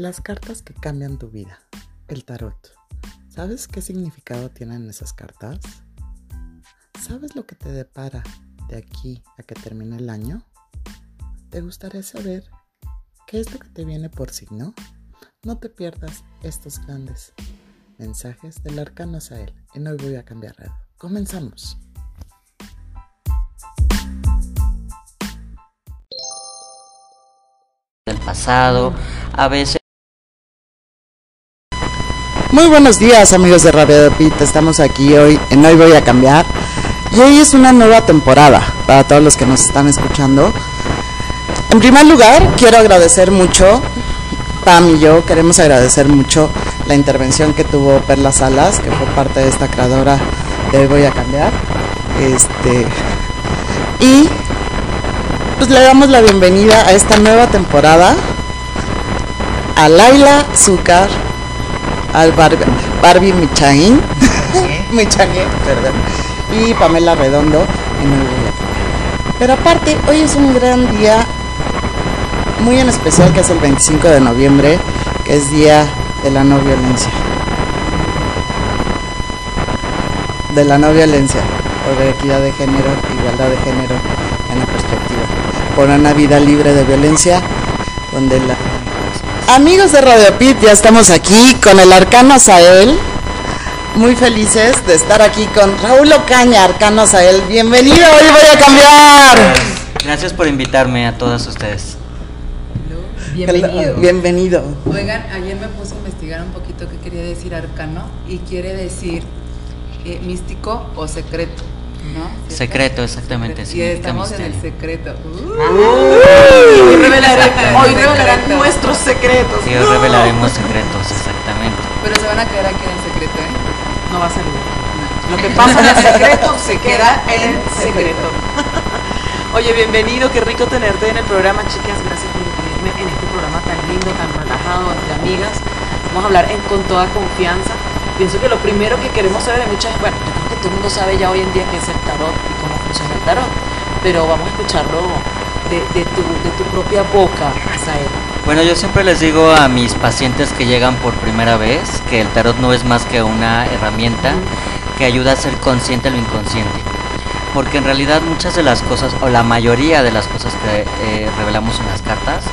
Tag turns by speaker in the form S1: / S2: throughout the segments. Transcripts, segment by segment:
S1: Las cartas que cambian tu vida. El tarot. ¿Sabes qué significado tienen esas cartas? ¿Sabes lo que te depara de aquí a que termine el año? ¿Te gustaría saber qué es lo que te viene por signo? No te pierdas estos grandes mensajes del arcano Sael. Y no voy a cambiar. Comenzamos.
S2: Del pasado, a veces
S1: Muy buenos días amigos de Radio de Pit, estamos aquí hoy en Hoy Voy a Cambiar y hoy es una nueva temporada para todos los que nos están escuchando. En primer lugar, quiero agradecer mucho, Pam y yo queremos agradecer mucho la intervención que tuvo Perla Salas, que fue parte de esta creadora de Hoy Voy a Cambiar. Este, y pues le damos la bienvenida a esta nueva temporada a Laila Zúcar al Barbie, Barbie Michaín, Michaín, perdón, y Pamela Redondo en el Pero aparte, hoy es un gran día muy en especial que es el 25 de noviembre, que es Día de la No Violencia. De la no violencia, por equidad de género, igualdad de género en la perspectiva. Por una vida libre de violencia, donde la Amigos de Radio Pit, ya estamos aquí con el Arcano Sael. Muy felices de estar aquí con Raúl Ocaña, Arcano Sael. Bienvenido, hoy voy a cambiar.
S2: Gracias por invitarme a todas ustedes.
S3: Bienvenido.
S1: Bienvenido.
S3: Oigan, ayer me puse a investigar un poquito qué quería decir arcano y quiere decir eh, místico o secreto. ¿No?
S2: Secreto, exactamente.
S3: Y estamos en el secreto.
S4: Hoy revelarán, hoy
S3: Secreto.
S4: revelarán nuestros secretos.
S2: Sí, hoy revelaremos secretos, exactamente.
S3: Pero se van a quedar aquí en el secreto, ¿eh?
S4: No va a salir. Lo que pasa en el secreto se queda en secreto. Oye, bienvenido, qué rico tenerte en el programa, chicas. Gracias por incluirme en este programa tan lindo, tan relajado, entre amigas. Vamos a hablar en- con toda confianza. Pienso que lo primero que queremos saber hay muchas, bueno, todo el mundo sabe ya hoy en día qué es el tarot y cómo funciona el tarot, pero vamos a escucharlo de, de tu, de tu propia boca, Sael.
S2: Bueno, yo siempre les digo a mis pacientes que llegan por primera vez que el tarot no es más que una herramienta que ayuda a ser consciente lo inconsciente. Porque en realidad muchas de las cosas, o la mayoría de las cosas que eh, revelamos en las cartas,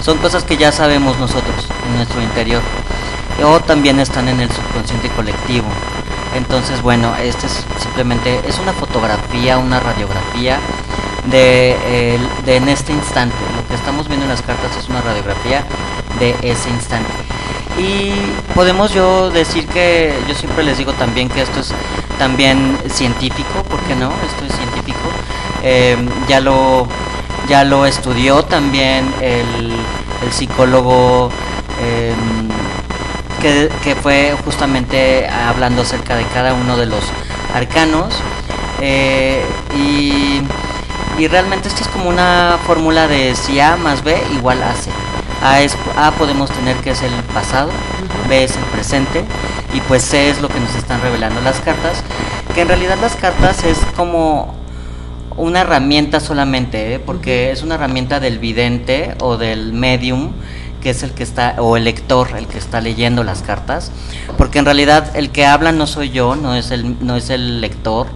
S2: son cosas que ya sabemos nosotros en nuestro interior. O también están en el subconsciente colectivo. Entonces, bueno, este es simplemente es una fotografía, una radiografía de, de en este instante. Lo que estamos viendo en las cartas es una radiografía de ese instante. Y podemos yo decir que yo siempre les digo también que esto es también científico, ¿por qué no? Esto es científico. Eh, ya lo ya lo estudió también el, el psicólogo eh, que, que fue justamente hablando acerca de cada uno de los arcanos. eh, y, y realmente esto es como una fórmula de si A más B igual a C. A, es, A podemos tener que es el pasado, B es el presente y pues C es lo que nos están revelando las cartas. Que en realidad las cartas es como una herramienta solamente, ¿eh? porque es una herramienta del vidente o del medium, que es el que está, o el lector, el que está leyendo las cartas, porque en realidad el que habla no soy yo, no es el, no es el lector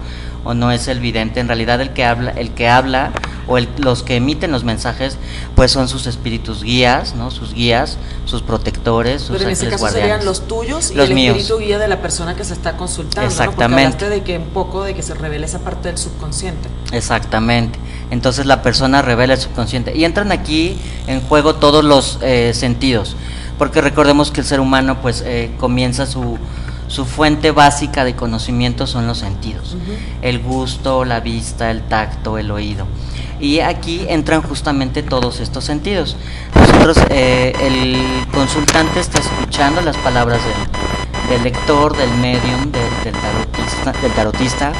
S2: o no es el vidente, en realidad el que habla, el que habla o el- los que emiten los mensajes, pues son sus espíritus guías, ¿no? Sus guías, sus protectores, sus
S4: Pero en ese caso
S2: guardianes.
S4: serían los tuyos y
S2: Los
S4: el
S2: míos.
S4: espíritu guía de la persona que se está consultando. ¿no?
S2: Exactamente.
S4: Porque hablaste de que un poco de que se revela esa parte del subconsciente.
S2: Exactamente. Entonces la persona revela el subconsciente. Y entran aquí en juego todos los eh, sentidos. Porque recordemos que el ser humano pues eh, comienza su, su fuente básica de conocimiento son los sentidos. El gusto, la vista, el tacto, el oído. Y aquí entran justamente todos estos sentidos. Nosotros, eh, el consultante está escuchando las palabras del, del lector, del medium, del, del tarotista, del tarotista,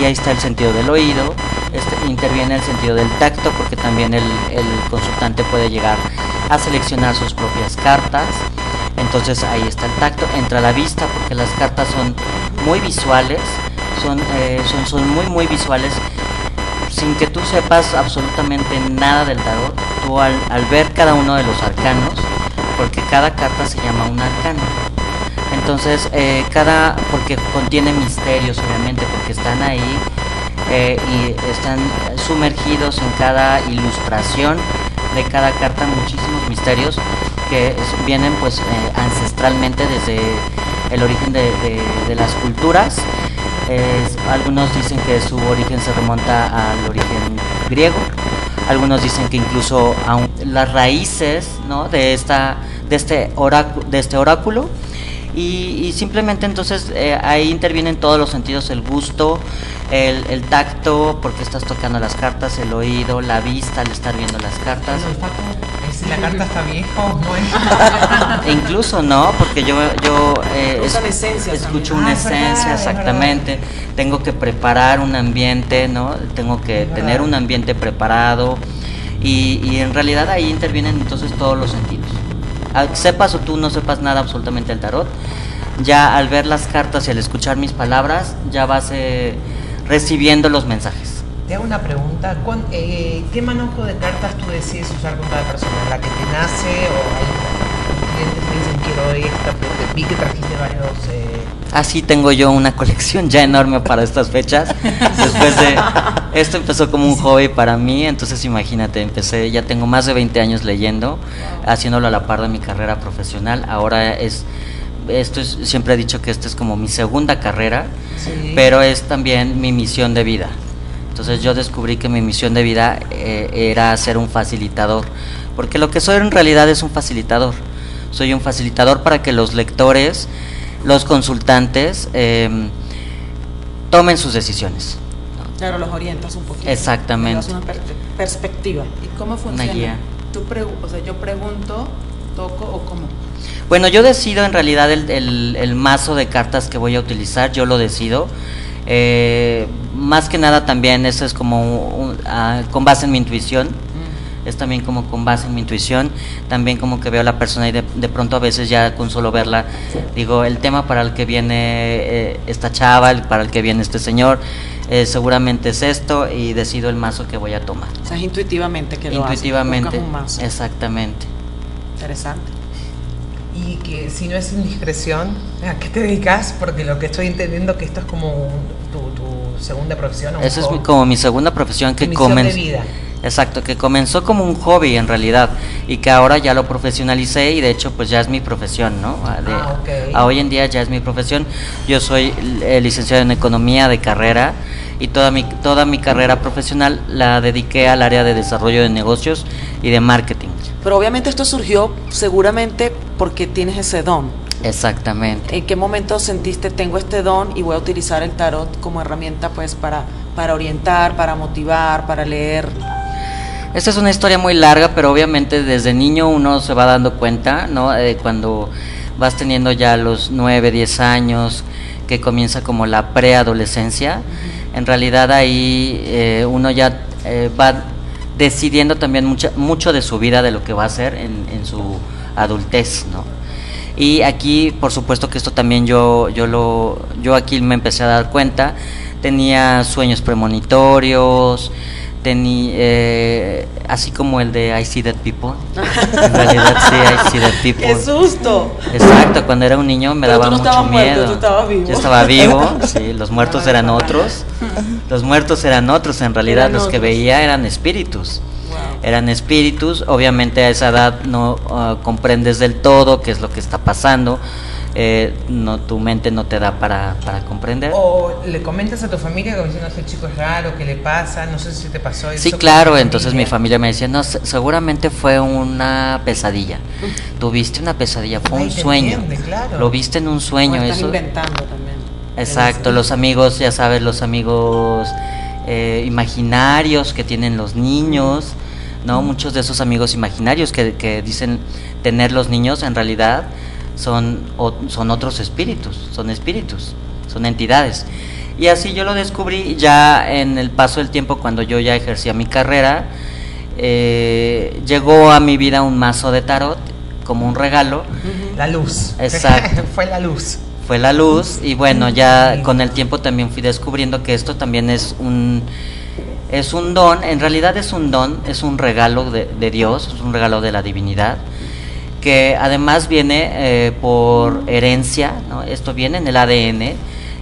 S2: y ahí está el sentido del oído, este, interviene el sentido del tacto, porque también el, consultante puede llegar a seleccionar sus propias cartas. Entonces ahí está el tacto, entra la vista, porque las cartas son muy visuales, son, eh, son, son muy, muy visuales sin que tú sepas absolutamente nada del tarot, tú al, ver cada uno de los arcanos, por porque cada carta se llama un arcano. Entonces, eh, cada, porque contiene misterios, obviamente, porque están ahí eh, y están sumergidos en cada ilustración de cada carta muchísimos misterios que vienen pues eh, ancestralmente desde el origen de, de- de las culturas. Algunos dicen que su origen se remonta al origen griego, algunos dicen que incluso aun las raíces ¿no? de, esta, de, este oráculo, de este oráculo y, y simplemente entonces eh, ahí intervienen todos los sentidos, el gusto, el, el tacto, porque estás tocando las cartas, el oído, la vista al estar viendo las cartas.
S5: Eh, si la carta está vieja o no es.
S2: Incluso no, porque yo, yo eh, es- escucho
S5: también.
S2: una
S5: Ah,
S2: esencia
S5: es verdad.
S2: exactamente. Tengo que preparar un ambiente, ¿no? Tengo que
S5: Es verdad.
S2: tener un ambiente preparado y, y en realidad ahí intervienen entonces todos los sentidos. Sepas o tú no sepas nada absolutamente del tarot, ya al ver las cartas y al escuchar mis palabras, ya vas eh, recibiendo los mensajes.
S5: Te hago una pregunta. ¿cuán- eh, ¿Qué manojo de cartas tú decides usar con cada persona? ¿La que te nace o hay clientes que dicen quiero esta? Porque vi que trajiste varios. eh,
S2: Así tengo yo una colección ya enorme para estas fechas. Después de esto empezó como un hobby para mí, entonces imagínate, empecé, ya tengo más de 20 años leyendo, haciéndolo a la par de mi carrera profesional. Ahora es esto es siempre he dicho que esta es como mi segunda carrera,
S5: Sí.
S2: pero es también mi misión de vida. Entonces yo descubrí que mi misión de vida eh, era ser un facilitador, porque lo que soy en realidad es un facilitador. Soy un facilitador para que los lectores, los consultantes, em, tomen sus decisiones.
S4: Claro, los orientas un poquito.
S2: Exactamente.
S4: Das una per- perspectiva.
S3: ¿Y cómo funciona?
S2: guía.
S3: Tú o sea, yo pregunto, toco o cómo.
S2: Bueno, yo decido en realidad el, el- el mazo de cartas que voy a utilizar, yo lo decido. Eh, más que nada también eso es como un- ah, con base en mi intuición. Es también como con base en mi intuición. También como que veo a la persona y de, de pronto a veces ya con solo verla digo, el tema para el que viene eh, esta chava, el- para el que viene este señor, eh, seguramente es esto y decido el mazo que voy a tomar.
S4: O sea, es intuitivamente que lo
S2: Intuitivamente.
S4: un mazo.
S2: Exactamente.
S4: Interesante.
S5: Y que si no es indiscreción, ¿a qué te dedicas? Porque lo que estoy entendiendo que esto es como un- tu, tu segunda profesión. o un
S2: Esa es como mi segunda profesión que comenzó. Exacto, que comenzó como un hobby en realidad y que ahora ya lo profesionalicé y de hecho pues ya es mi profesión, ¿no? De-
S5: Ah, ok.
S2: a hoy en día ya es mi profesión. Yo soy eh, licenciado en economía de carrera y toda mi toda mi carrera profesional la dediqué al área de desarrollo de negocios y de marketing.
S4: Pero obviamente esto surgió seguramente porque tienes ese don.
S2: Exactamente.
S4: ¿En qué momento sentiste tengo este don y voy a utilizar el tarot como herramienta pues para, para orientar, para motivar, para leer?
S2: Esta es una historia muy larga, pero obviamente desde niño uno se va dando cuenta, ¿no? Eh, cuando vas teniendo ya los 9, 10 años, que comienza como la preadolescencia, en realidad ahí eh, uno ya eh, va decidiendo también mucha- mucho de su vida, de lo que va a hacer en, en su adultez, ¿no? Y aquí, por supuesto que esto también yo, yo lo, yo aquí me empecé a dar cuenta. Tenía sueños premonitorios, tenía, eh, así como el de I See Dead People. En realidad sí, I See Dead People.
S4: ¡Qué susto!
S2: Exacto, cuando era un niño me
S4: Pero
S2: daba
S4: tú no
S2: mucho
S4: muerto,
S2: miedo.
S4: tú estabas vivo.
S2: Yo estaba vivo, sí, los muertos eran otros. Los muertos eran otros, en realidad
S4: Eran
S2: los que veía eran espíritus.
S4: Wow.
S2: Eran espíritus, obviamente a esa edad no ah, comprendes del todo qué es lo que está pasando, eh, no, tu mente no te da para, para comprender.
S5: O le comentas a tu familia como diciendo, ese chico es raro, ¿qué le pasa? No sé si te pasó eso.
S2: Sí, claro, entonces mi familia me decía, no, se- seguramente fue una pesadilla. Tuviste una pesadilla, fue
S5: Ay,
S2: un sueño.
S5: entiende, claro.
S2: Lo viste en un sueño,
S4: estás
S2: eso.
S4: inventando también.
S2: Exacto, los amigos, ya sabes, los amigos eh, imaginarios que tienen los niños, ¿no? Muchos de esos amigos imaginarios que, que dicen tener los niños en realidad son, o- son otros espíritus, son espíritus, son entidades. Y así yo lo descubrí ya en el paso del tiempo cuando yo ya ejercía mi carrera. eh, llegó a mi vida un mazo de tarot como un regalo.
S5: La luz.
S2: Exacto.
S5: Fue la luz.
S2: fue la luz y bueno ya con el tiempo también fui descubriendo que esto también es un es un don en realidad es un don es un regalo de, de Dios es un regalo de la divinidad que además viene eh, por herencia, ¿no? esto viene en el ADN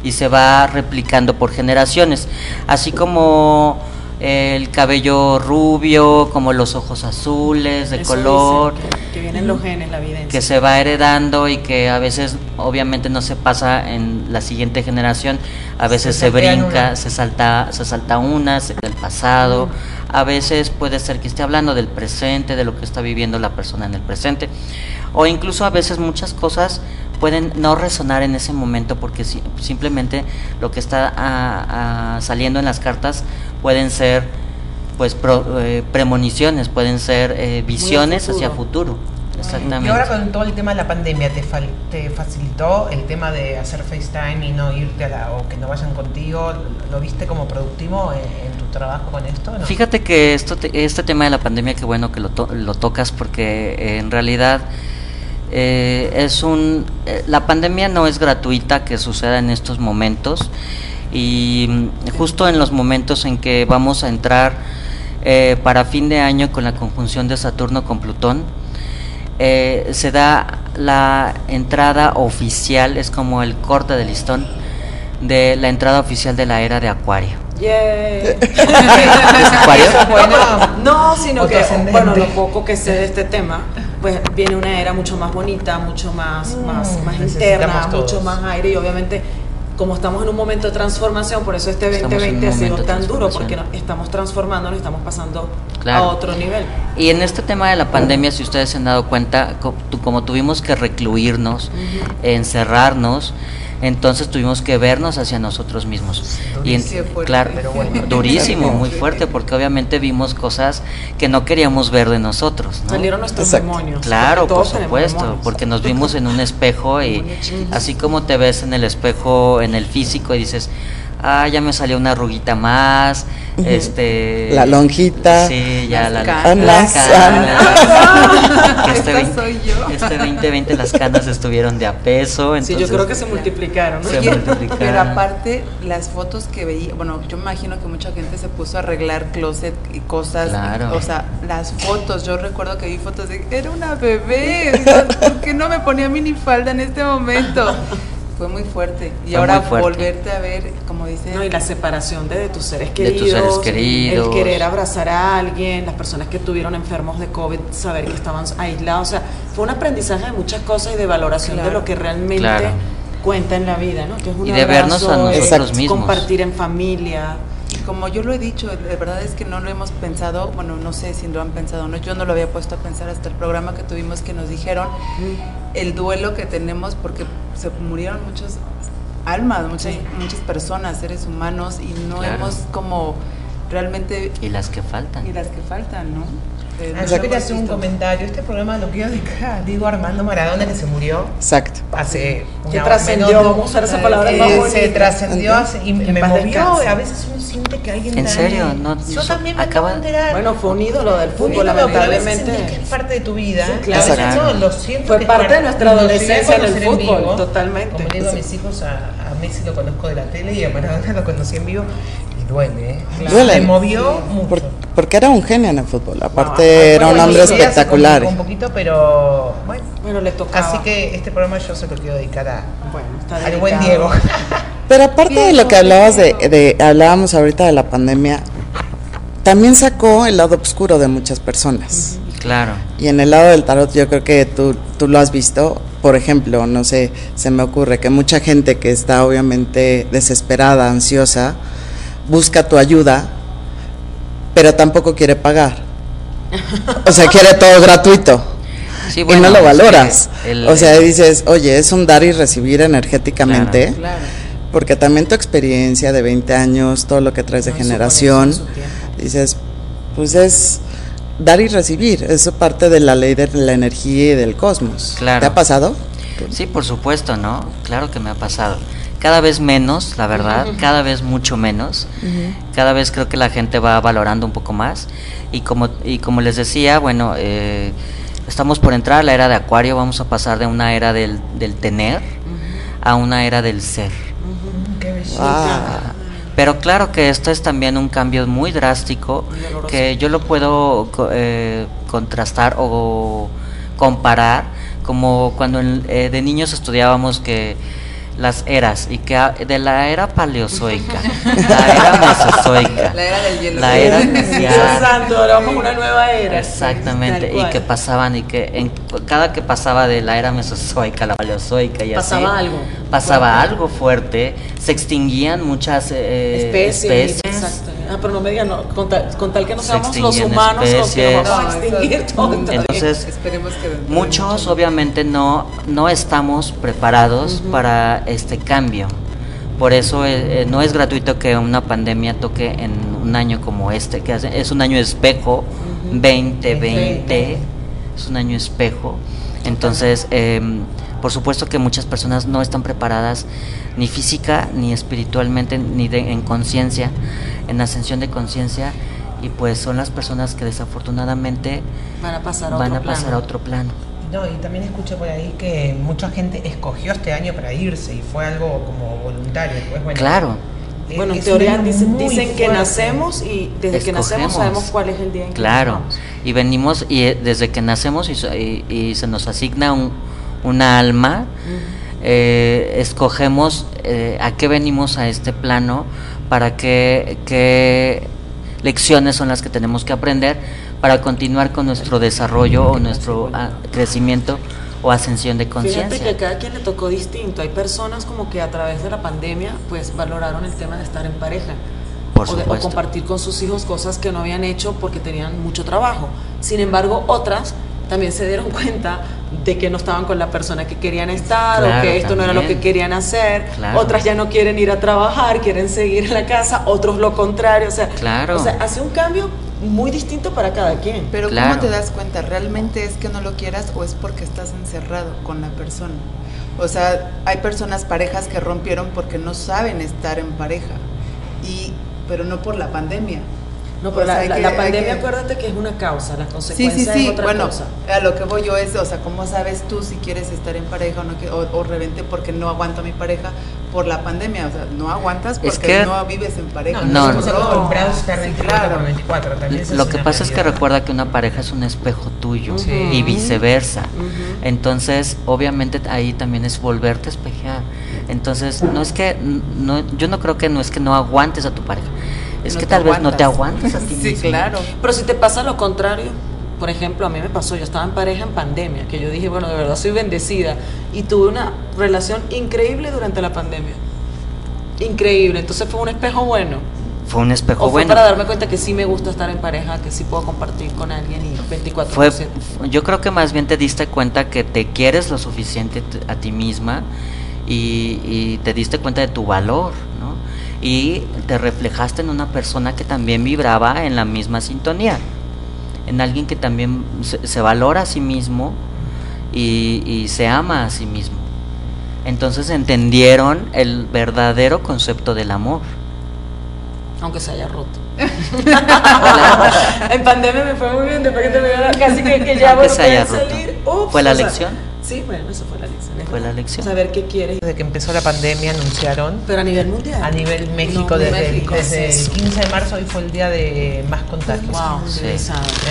S2: y se va replicando por generaciones, así como el cabello rubio, como los ojos azules, de
S4: Eso
S2: color,
S4: dicen, que, que vienen los genes, la evidencia.
S2: que se va heredando y que a veces obviamente no se pasa en la siguiente generación, a veces se, brinca,
S5: una.
S2: se salta, se salta una, se del pasado, a veces puede ser que esté hablando del presente, de lo que está viviendo la persona en el presente, o incluso a veces muchas cosas pueden no resonar en ese momento porque si- simplemente lo que está ah, ah, saliendo en las cartas pueden ser pues pro- eh, premoniciones, pueden ser eh, visiones hacia futuro. Exactamente.
S5: Y ahora con todo el tema de la pandemia, ¿te, fal- te facilitó el tema de hacer FaceTime y no irte a la, o que no vayan contigo? ¿Lo viste como productivo en, en tu trabajo con esto? No?
S2: Fíjate que esto te- este tema de la pandemia, qué bueno que lo, to- lo tocas porque eh, en realidad eh, es un... eh, la pandemia no es gratuita que suceda en estos momentos y mm, justo en los momentos en que vamos a entrar eh, para fin de año con la conjunción de Saturno con Plutón, eh, se da la entrada oficial, es como el corte de listón de la entrada oficial de la era de Acuario.
S5: Bueno,
S4: No, sino que, bueno, lo poco que sé de este tema, pues viene una era mucho más bonita, mucho más,
S5: Mm,
S4: más, más
S5: necesitamos
S4: interna, mucho más aire y obviamente como estamos en un momento de transformación, por eso este
S2: Estamos en un
S4: 2020 ha sido tan duro, porque no- estamos transformándonos, estamos pasando
S2: Claro.
S4: a otro nivel.
S2: Y en este tema de la pandemia, si ustedes se han dado cuenta, como tuvimos que recluirnos, encerrarnos, entonces tuvimos que vernos hacia nosotros mismos. Y en-
S5: Durísimo, fuerte,
S2: claro,
S5: pero bueno.
S2: durísimo, muy fuerte, porque obviamente vimos cosas que no queríamos ver de nosotros. ¿no?
S4: Salieron nuestros
S1: Exacto.
S4: demonios.
S2: Claro, por supuesto,
S4: demonios.
S2: porque nos vimos en un espejo y así como te ves en el espejo, en el físico y dices, ah, ya me salió una arruguita más, este...
S1: La lonjita.
S2: Sí, ya
S3: Las
S2: la
S1: canas.
S2: las canas. Que este,
S3: Esta
S2: 20
S3: soy yo.
S2: este 2020 las canas estuvieron de a peso,
S4: Sí, yo creo que se multiplicaron. ¿no?
S2: Se
S3: Oye,
S2: multiplicaron.
S3: pero aparte, las fotos que veía, bueno, yo me imagino que mucha gente se puso a arreglar closet y cosas.
S2: Claro.
S3: O sea, las fotos, yo recuerdo que vi fotos de era una bebé. ¿Por qué no me ponía minifalda en este momento? Fue muy fuerte. Y
S2: Fue
S3: ahora volverte a ver, como dice.
S4: No, y la separación de, de tus seres
S2: De
S4: queridos.
S2: tus seres queridos.
S4: El querer abrazar a alguien, las personas que tuvieron enfermos de COVID, saber que estaban aislados. O sea, fue un aprendizaje de muchas cosas y de valoración de lo que realmente
S2: Claro.
S4: cuenta en la vida, ¿no? Que es un
S2: Y de vernos a nosotros mismos.
S4: compartir en familia.
S3: Y como yo lo he dicho, de verdad es que no lo hemos pensado, bueno, no sé si lo han pensado o no, yo no lo había puesto a pensar hasta el programa que tuvimos que nos dijeron el duelo que tenemos porque se murieron muchas almas, muchas,
S4: Sí.
S3: muchas personas, seres humanos y no
S2: Claro.
S3: hemos como realmente
S2: Y las que faltan.
S3: y las que faltan, ¿no? Eh,
S5: Ah,
S3: no
S5: yo quería hacer un comentario. Este programa lo quiero dedicar a Diego Armando Maradona, que se murió
S1: Exacto.
S5: hace
S4: Que
S5: una-
S4: trascendió, vamos a usar esa palabra
S5: eh,
S4: más
S5: se trascendió hace- y me movió.
S4: descanse.
S5: A veces uno siente que alguien
S2: ¿En serio? No,
S5: yo también me
S2: acaba-
S5: acabo de enterar.
S4: Bueno, fue un ídolo del fútbol, lamentablemente.
S5: que es parte de tu vida.
S4: Sí, claro.
S5: veces
S2: Claro.
S5: lo siento
S4: Fue parte de nuestra adolescencia en el fútbol, totalmente.
S5: Como le digo a mis hijos, a, a Messi lo conozco de la tele y a Maradona lo conocí en vivo. Duele, ¿eh?
S1: Duele.
S5: Me movió mucho.
S1: Por- porque era un genio en el fútbol. Aparte,
S4: Ah,
S1: era un
S4: bueno,
S1: hombre
S4: sí, sí,
S1: espectacular.
S5: Un poquito, pero bueno.
S4: Bueno, le tocaba.
S5: Así que este programa yo se lo quiero dedicar a,
S4: bueno, está
S5: al
S4: dedicado.
S5: buen Diego.
S1: Pero aparte de lo que hablabas de, de- hablábamos ahorita de la pandemia, también sacó el lado oscuro de muchas personas.
S2: Claro.
S1: Y en el lado del tarot yo creo que tú, tú lo has visto. Por ejemplo, no sé, se me ocurre que mucha gente que está obviamente desesperada, ansiosa, busca tu ayuda, pero tampoco quiere pagar. O sea, quiere todo gratuito.
S2: Sí,
S1: y no lo valoras.
S2: el-
S1: o sea, dices, oye, es un dar y recibir energéticamente.
S3: Claro.
S1: Porque también tu experiencia de 20 años, todo lo que traes de
S4: No,
S1: generación, dices, pues es dar y recibir, eso parte de la ley de la energía y del cosmos.
S2: Claro.
S1: ¿Te ha pasado?
S2: Sí, por supuesto, ¿no? Claro que me ha pasado. Cada vez menos, la verdad, cada vez mucho menos. Cada vez creo que la gente va valorando un poco más. Y como, y como les decía, bueno, eh, estamos por entrar a la era de Acuario, vamos a pasar de una era del, del tener a una era del ser.
S5: Qué.
S1: Ah,
S2: Pero claro que esto es también un cambio muy drástico
S4: Muy
S2: que yo lo puedo eh, contrastar o comparar, como cuando eh, de niños estudiábamos que las eras y que de la era paleozoica, la era mesozoica,
S3: La era del hielo.
S2: la era
S6: Dios
S2: glaciar,
S6: santo, ahora vamos a una nueva era.
S2: Exactamente, y que pasaban y que en cada que pasaba de la era mesozoica a la paleozoica y
S6: Pasaba
S2: así,
S6: algo
S2: pasaba
S6: fuerte.
S2: algo fuerte, se extinguían muchas eh,
S6: especies.
S2: especies.
S6: Ah, pero no me digan, no, con, tal, con tal que no
S2: Se
S6: seamos los humanos los que nos vamos a extinguir todos.
S2: Entonces,
S3: Esperemos que
S2: Muchos
S3: mucho-
S2: obviamente no, no estamos preparados para este cambio. Por eso eh, eh, no es gratuito que una pandemia toque en un año como este, que hace- es un año espejo, 2020, es un año espejo. Entonces, em, por supuesto que muchas personas no están preparadas ni física, ni espiritualmente, ni de- en conciencia, en ascensión de conciencia, y pues son las personas que desafortunadamente
S6: Van a pasar a
S2: van
S6: otro
S2: a pasar
S6: plano.
S2: a otro plano.
S5: No, y también escuché por ahí que mucha gente escogió este año para irse y fue algo como voluntario. Pues, bueno,
S2: Claro,
S5: eh,
S6: Bueno, en teoría dicen,
S5: muy
S6: dicen que nacemos y desde que nacemos sabemos cuál es el día en que
S2: claro.
S6: nos vamos.
S2: Y venimos y eh, desde que nacemos y, so- y- y se nos asigna un, una alma, eh, escogemos eh, a qué venimos a este plano, para qué, qué lecciones son las que tenemos que aprender para continuar con nuestro desarrollo o nuestro ah, crecimiento o ascensión de
S6: Fíjate que
S2: conciencia.
S6: a cada quien le tocó distinto. Hay personas como que a través de la pandemia pues valoraron el tema de estar en pareja.
S2: Por
S6: o, de- o compartir con sus hijos cosas que no habían hecho porque tenían mucho trabajo. Sin embargo, otras también se dieron cuenta de que no estaban con la persona que querían estar o que esto no era lo que querían hacer.
S2: Claro.
S6: Otras ya no quieren ir a trabajar, quieren seguir en la casa, otros lo contrario. O sea,
S2: Claro.
S6: o sea hace un cambio muy distinto para cada quien.
S3: Pero
S2: Claro.
S3: ¿cómo te das cuenta? ¿Realmente es que no lo quieras o es porque estás encerrado con la persona? O sea, hay personas, parejas que rompieron porque no saben estar en pareja. Y, pero no por la pandemia.
S6: No, pero
S3: O sea,
S6: la,
S3: que-
S6: pandemia,
S3: que-
S6: acuérdate que es una causa, la
S3: Sí,
S6: consecuencia
S3: sí, sí.
S6: es otra
S3: Bueno,
S6: cosa.
S3: a lo que voy yo es, o sea, ¿cómo sabes tú si quieres estar en pareja o no? O, o reventé porque no aguanto a mi pareja por la pandemia. O sea, no aguantas porque
S2: Es que-
S3: no vives en pareja.
S5: No,
S2: No,
S5: no, estamos
S2: no.
S5: a estar
S3: Sí,
S5: 24
S3: claro.
S5: por 24. También esa
S2: Lo que pasa es que recuerda que una pareja es un espejo tuyo y viceversa. Entonces, obviamente ahí también es volverte a espejear. Entonces, no es que no yo no creo que no es que no aguantes a tu pareja. Es
S3: No
S2: que tal vez no te
S3: aguantas.
S2: aguantes a ti
S3: Sí,
S2: mismo.
S3: claro.
S6: Pero si te pasa lo contrario, por ejemplo, a mí me pasó, yo estaba en pareja en pandemia, que yo dije, bueno, de verdad soy bendecida, y tuve una relación increíble durante la pandemia. Increíble, entonces fue un espejo bueno.
S2: Fue un espejo
S6: o fue
S2: bueno.
S6: para darme cuenta que sí me gusta estar en pareja, que sí puedo compartir con alguien y 24
S2: Fue, yo creo que más bien te diste cuenta que te quieres lo suficiente a ti misma y, y te diste cuenta de tu valor. Y te reflejaste en una persona que también vibraba en la misma sintonía, en alguien que también se, se valora a sí mismo y, y se ama a sí mismo. Entonces entendieron el verdadero concepto del amor.
S6: aunque se haya roto. en pandemia me fue muy bien, que terminó la- casi que, que ya pueden
S2: roto.
S6: salir.
S2: ¿Fue la
S6: sea,
S2: lección?
S6: Sí, bueno, eso fue la lección.
S2: Fue la lección.
S6: Saber qué quieres.
S5: Desde que empezó la pandemia anunciaron
S6: Pero a nivel mundial.
S5: a nivel México,
S6: No,
S5: desde,
S6: México,
S5: el, desde
S6: sí.
S5: el 15 de marzo, hoy fue el día de más contagios.
S6: Wow,
S2: Sí.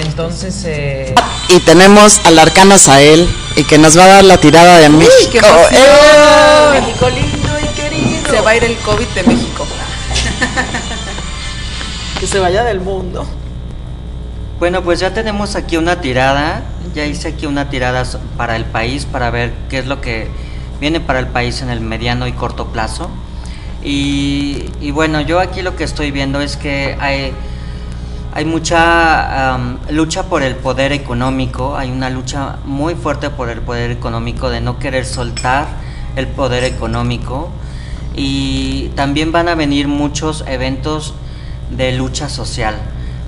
S5: Entonces, eh,
S1: Y tenemos al arcano Sael y que nos va a dar la tirada de México.
S3: qué emoción!
S1: ¡Eh!
S6: México lindo y querido.
S3: Se va a ir el COVID de México.
S6: Que se vaya del mundo.
S2: Bueno, pues ya tenemos aquí una tirada, ya hice aquí una tirada para el país para ver qué es lo que viene para el país en el mediano y corto plazo. Y, bueno, yo aquí lo que estoy viendo es que hay, hay mucha lucha por el poder económico, hay una lucha muy fuerte por el poder económico de no querer soltar el poder económico y también van a venir muchos eventos de lucha social.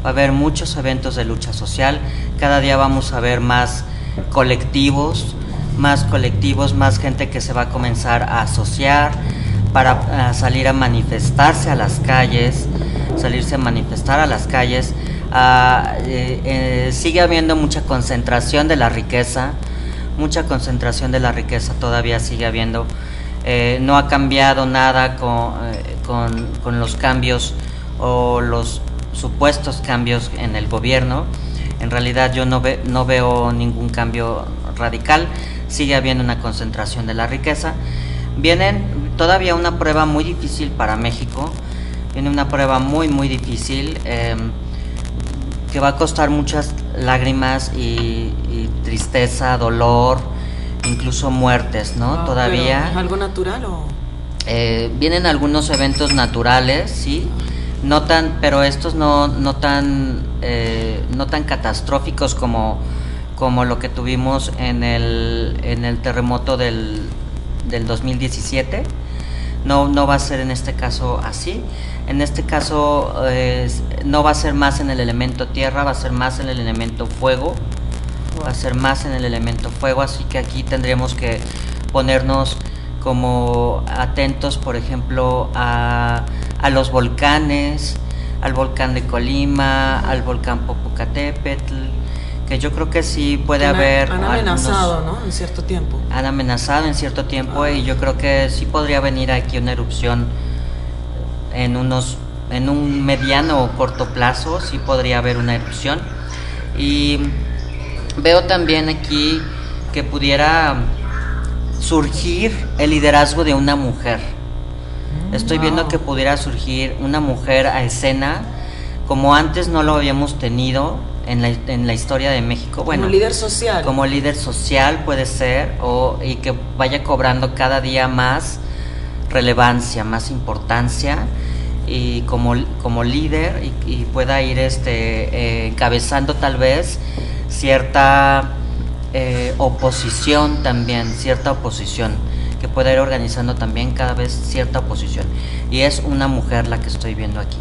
S2: Va a haber muchos eventos de lucha social. Cada día vamos a ver más colectivos, más colectivos, más gente que se va a comenzar a asociar para a salir a manifestarse a las calles, salirse a manifestar a las calles. Ah, eh, eh, sigue habiendo mucha concentración de la riqueza, mucha concentración de la riqueza todavía sigue habiendo. Eh, no ha cambiado nada eh, con, con los cambios o los supuestos cambios en el gobierno. En realidad yo no, ve, no veo ningún cambio radical, sigue habiendo una concentración de la riqueza. Vienen todavía una prueba muy difícil para México, viene una prueba muy muy difícil eh, que va a costar muchas lágrimas y, y tristeza, dolor, incluso muertes, ¿no?
S4: Ah,
S2: todavía.
S4: pero ¿Es algo natural o...?
S2: Eh, vienen algunos eventos naturales, sí, no tan, pero estos no, no tan, eh, no tan catastróficos como, como lo que tuvimos en el, en el terremoto del, del 2017. No, no va a ser en este caso así. En este caso no va a ser más en el elemento tierra, va a ser más en el elemento fuego. Va a ser más en el elemento fuego, así que aquí tendríamos que ponernos como atentos, por ejemplo, a, a los volcanes, al volcán de Colima, al volcán Popocatépetl, que yo creo que sí puede
S4: Han-
S2: haber...
S4: Han
S2: algunos-
S4: amenazado, ¿no? En cierto tiempo.
S2: han amenazado en cierto tiempo y yo creo que sí podría venir aquí una erupción en unos en un mediano o corto plazo sí podría haber una erupción y veo también aquí que pudiera surgir el liderazgo de una mujer estoy viendo que pudiera surgir una mujer a escena como antes no lo habíamos tenido en la, en la historia de México. Bueno
S4: Como líder social.
S2: como líder social puede ser o y que vaya cobrando cada día más relevancia, más importancia y como, como líder y, y pueda ir este eh, encabezando tal vez cierta eh, oposición también, cierta oposición que pueda ir organizando también cada vez cierta oposición y es una mujer la que estoy viendo aquí.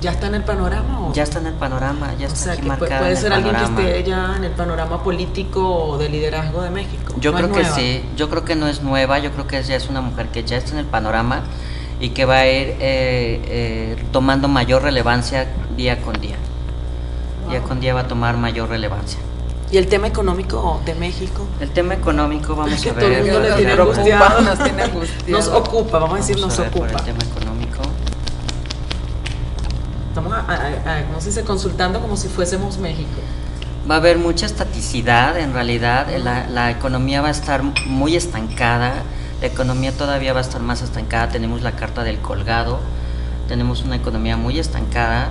S4: ¿Ya está en el panorama o...?
S2: Ya está en el panorama, ya
S4: o
S2: está
S4: sea,
S2: aquí
S4: que puede,
S2: marcada
S4: puede
S2: en el
S4: ser alguien
S2: panorama.
S4: que esté ya en el panorama político o de liderazgo de México.
S2: Yo
S4: No
S2: creo que sí, yo creo que no es nueva, yo creo que ya es una mujer que ya está en el panorama y que va a ir eh, eh, tomando mayor relevancia día con día. Día con día va a tomar mayor relevancia.
S4: ¿Y el tema económico de México?
S2: El tema económico, vamos
S4: Es que
S2: a
S4: todo el
S2: ver.
S4: mundo le
S3: Nos
S4: tiene angustiado.
S3: nos tiene angustiado.
S4: Nos ocupa, vamos a decir
S2: Vamos
S4: nos
S2: a ver por
S4: ocupa.
S2: el tema económico.
S4: Estamos, a, a- a- ¿cómo se dice? Consultando como si fuésemos México.
S2: Va a haber mucha estaticidad, en realidad la, la economía va a estar muy estancada, la economía todavía va a estar más estancada, tenemos la carta del colgado, tenemos una economía muy estancada,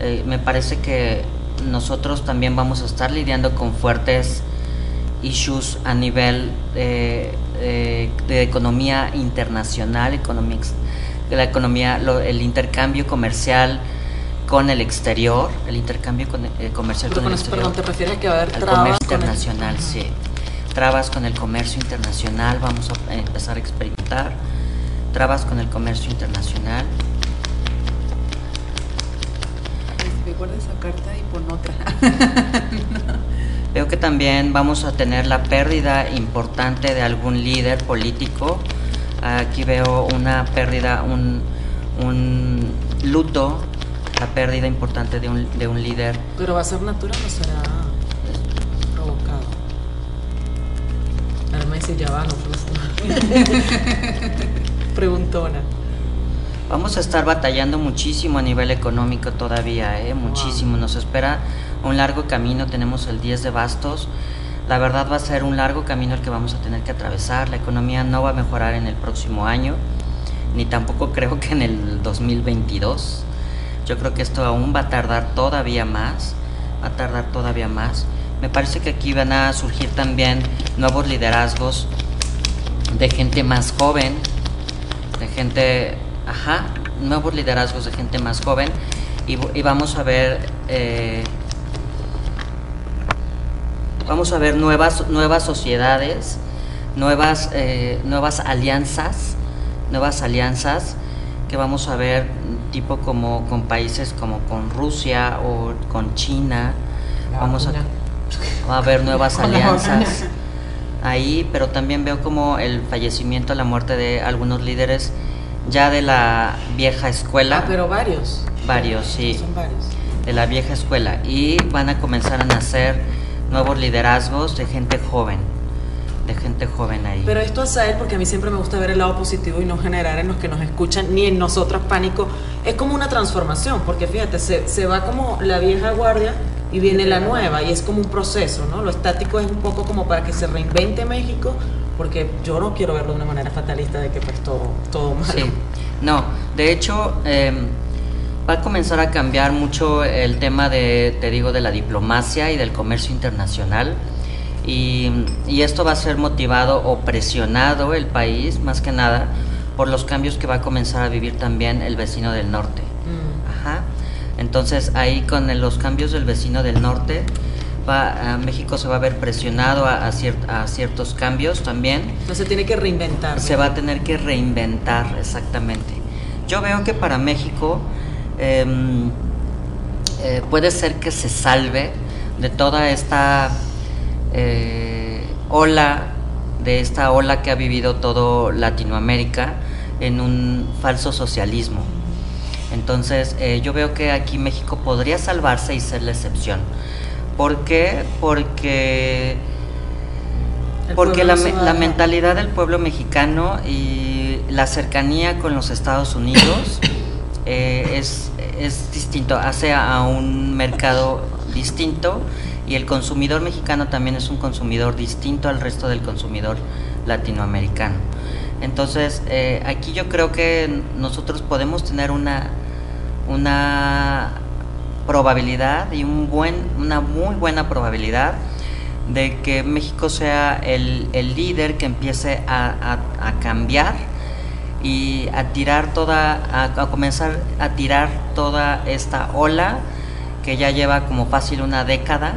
S2: Eh, me parece que nosotros también vamos a estar lidiando con fuertes issues a nivel eh, eh, de economía internacional, economía, ex- de la economía, lo- el intercambio comercial con el exterior, el intercambio con- eh, comercial
S4: Pero
S2: con el exterior
S4: perdón, te refieres a que va a haber trabas
S2: comercio
S4: con el-
S2: internacional, sí. Trabas con el comercio internacional, vamos a empezar a experimentar. Trabas con el comercio internacional.
S3: Recuerda esa carta y pon otra.
S2: Veo que también vamos a tener la pérdida importante de algún líder político. Aquí veo una pérdida, un, un luto, la pérdida importante de un, de un líder.
S4: Pero va a ser natural o será provocado. Ahora me dice ya va, no Preguntona.
S2: Vamos a estar batallando muchísimo a nivel económico todavía, ¿eh? muchísimo. Nos espera un largo camino, tenemos el 10 de bastos. La verdad va a ser un largo camino el que vamos a tener que atravesar. La economía no va a mejorar en el próximo año, ni tampoco creo que en el 2022. Yo creo que esto aún va a tardar todavía más, va a tardar todavía más. Me parece que aquí van a surgir también nuevos liderazgos de gente más joven, de gente, ajá, nuevos liderazgos de gente más joven. Y, y vamos a ver, eh, vamos a ver nuevas, nuevas sociedades, nuevas, eh, nuevas alianzas, nuevas alianzas que vamos a ver tipo como con países como con Rusia o con China,
S5: La
S2: vamos a, a haber nuevas alianzas ahí, pero también veo como el fallecimiento, la muerte de algunos líderes ya de la vieja escuela,
S4: Ah, pero varios.
S2: varios, sí,
S4: Son varios.
S2: de la vieja escuela, y van a comenzar a nacer nuevos liderazgos de gente joven, de gente joven ahí.
S6: Pero esto hace él porque a mí siempre me gusta ver el lado positivo y no generar en los que nos escuchan ni en nosotros pánico. Es como una transformación, porque fíjate, se, se va como la vieja guardia y viene la nueva y es como un proceso, ¿no? Lo estático es un poco como para que se reinvente México, porque yo no quiero verlo de una manera fatalista de que pues todo, todo.
S2: Sí, no, de hecho eh, va a comenzar a cambiar mucho el tema de, te digo, de la diplomacia y del comercio internacional. Y esto va a ser motivado o presionado el país, más que nada, por los cambios que va a comenzar a vivir también el vecino del norte. Entonces ahí con el- los cambios del vecino del norte, va, a México se va a ver presionado a, a cier- a ciertos cambios también.
S6: No se tiene que reinventar.
S2: Se va a tener que reinventar exactamente. Yo veo que para México em, eh, puede ser que se salve de toda esta eh, ola, de esta ola que ha vivido todo Latinoamérica en un falso socialismo. Entonces eh, yo veo que aquí México podría salvarse y ser la excepción. ¿Por qué? Porque porque la, mentalidad del pueblo mexicano y la cercanía con los Estados Unidos eh, es, es distinto, hace a un mercado distinto y el consumidor mexicano también es un consumidor distinto al resto del consumidor latinoamericano. Entonces, eh, aquí yo creo que nosotros podemos tener una, una probabilidad y un buen, una muy buena probabilidad de que México sea el, el líder que empiece a, a- cambiar y a tirar toda, a, comenzar a tirar toda esta ola que ya lleva como fácil una década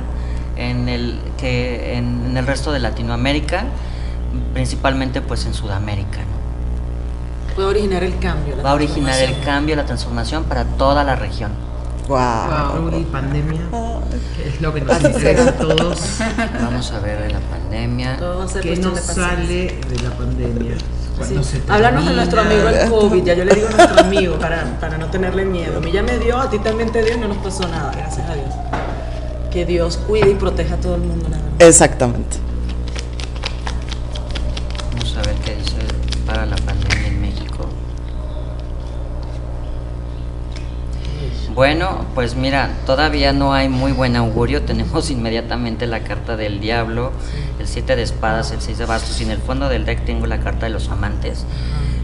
S2: en el, que en, el resto de Latinoamérica, principalmente pues en Sudamérica.
S6: Puede originar el cambio. la
S2: Va a originar el cambio, la transformación para toda la región.
S1: Wow.
S5: Wow, y pandemia, que es lo que nos interesa a todos.
S2: Vamos a ver de la pandemia.
S6: A
S5: ¿Qué nos sale de la pandemia?
S6: Sí. Háblanos de nuestro amigo el COVID, ya yo le digo nuestro amigo para, para no tenerle miedo. A mí ya me dio, a ti también te dio y no nos pasó nada, gracias a Dios. Que Dios cuide y proteja a todo el mundo.
S1: Exactamente.
S2: Bueno, pues mira, todavía no hay muy buen augurio. Tenemos inmediatamente la carta del diablo, el 7 de espadas, el 6 de bastos y en el fondo del deck tengo la carta de los amantes.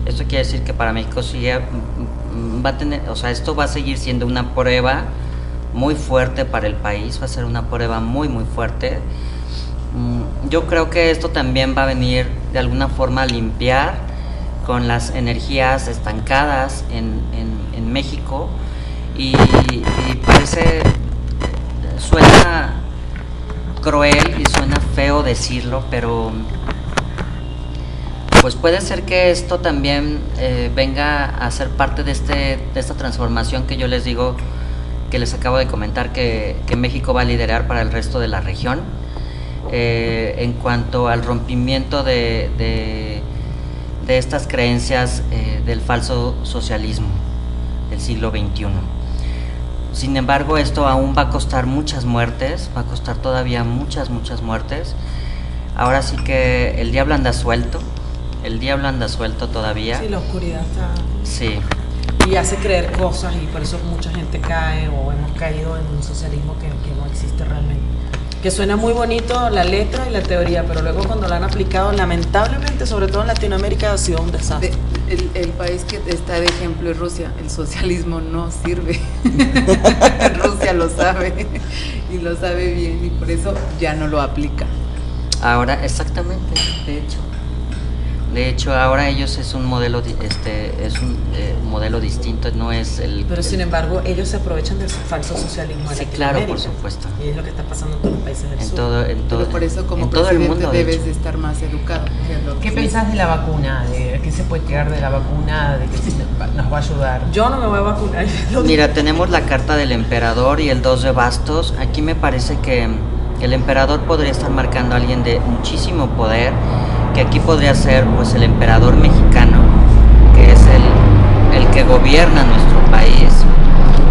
S2: Esto quiere decir que para México sigue, mm, va a tener, o sea, esto va a seguir siendo una prueba muy fuerte para el país, va a ser una prueba muy, muy fuerte. Mm, Yo creo que esto también va a venir de alguna forma a limpiar con las energías estancadas en, en- en México y, parece, suena cruel y suena feo decirlo, pero pues puede ser que esto también eh, venga a ser parte de, este, de esta transformación que yo les digo, que les acabo de comentar, que, que México va a liderar para el resto de la región, eh, en cuanto al rompimiento de, de, de estas creencias eh, del falso socialismo del siglo XXI. Sin embargo, esto aún va a costar muchas muertes, va a costar todavía muchas, muchas muertes. Ahora sí que el diablo anda suelto, el diablo anda suelto todavía.
S6: Sí, la oscuridad está.
S2: Sí,
S6: Y hace creer cosas y por eso mucha gente cae o hemos caído en un socialismo que, que no existe realmente. Que suena muy bonito la letra y la teoría, pero luego cuando la han aplicado, lamentablemente, sobre todo en Latinoamérica, ha sido un desastre.
S3: De- el, el país que está de ejemplo es Rusia. El socialismo no sirve. Rusia lo sabe y lo sabe bien y por eso ya no lo aplica.
S2: ahora exactamente, de hecho. De hecho, ahora ellos es un modelo, di- este, es un eh, modelo distinto, no es el.
S6: Pero
S2: el-
S6: sin embargo, ellos se aprovechan del falso socialismo
S2: Sí, claro, por supuesto.
S6: Y es lo que está pasando en todos los países del
S2: en
S6: sur.
S2: todo, en todo,
S3: Pero por eso como
S2: en todo el
S3: presidente
S2: mundo. de
S3: debes de estar más educado.
S5: ¿Qué
S3: que-
S5: pensás de la vacuna? ¿De qué se puede tirar de la vacuna? ¿De qué nos va a ayudar?
S6: Yo no me voy a vacunar.
S2: Mira, tenemos la carta del emperador y el dos de bastos. Aquí me parece que el emperador podría estar marcando a alguien de muchísimo poder, que aquí podría ser pues el emperador mexicano, que es el, el que gobierna nuestro país.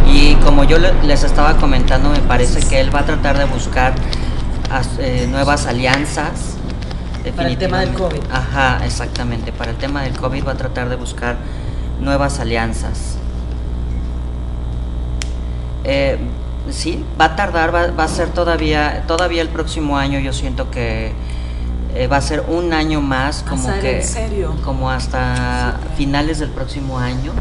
S2: Y como yo le- les estaba comentando, me parece que él va a tratar de buscar eh, nuevas alianzas
S7: Para el tema del. COVID.
S2: Ajá, exactamente. Para el tema del COVID va a tratar de buscar nuevas alianzas. Eh, sí, va a tardar, va, va a ser todavía, todavía el próximo año. Yo siento que eh, va a ser un año más, como
S6: ¿en
S2: que,
S6: serio?
S2: como hasta finales del próximo año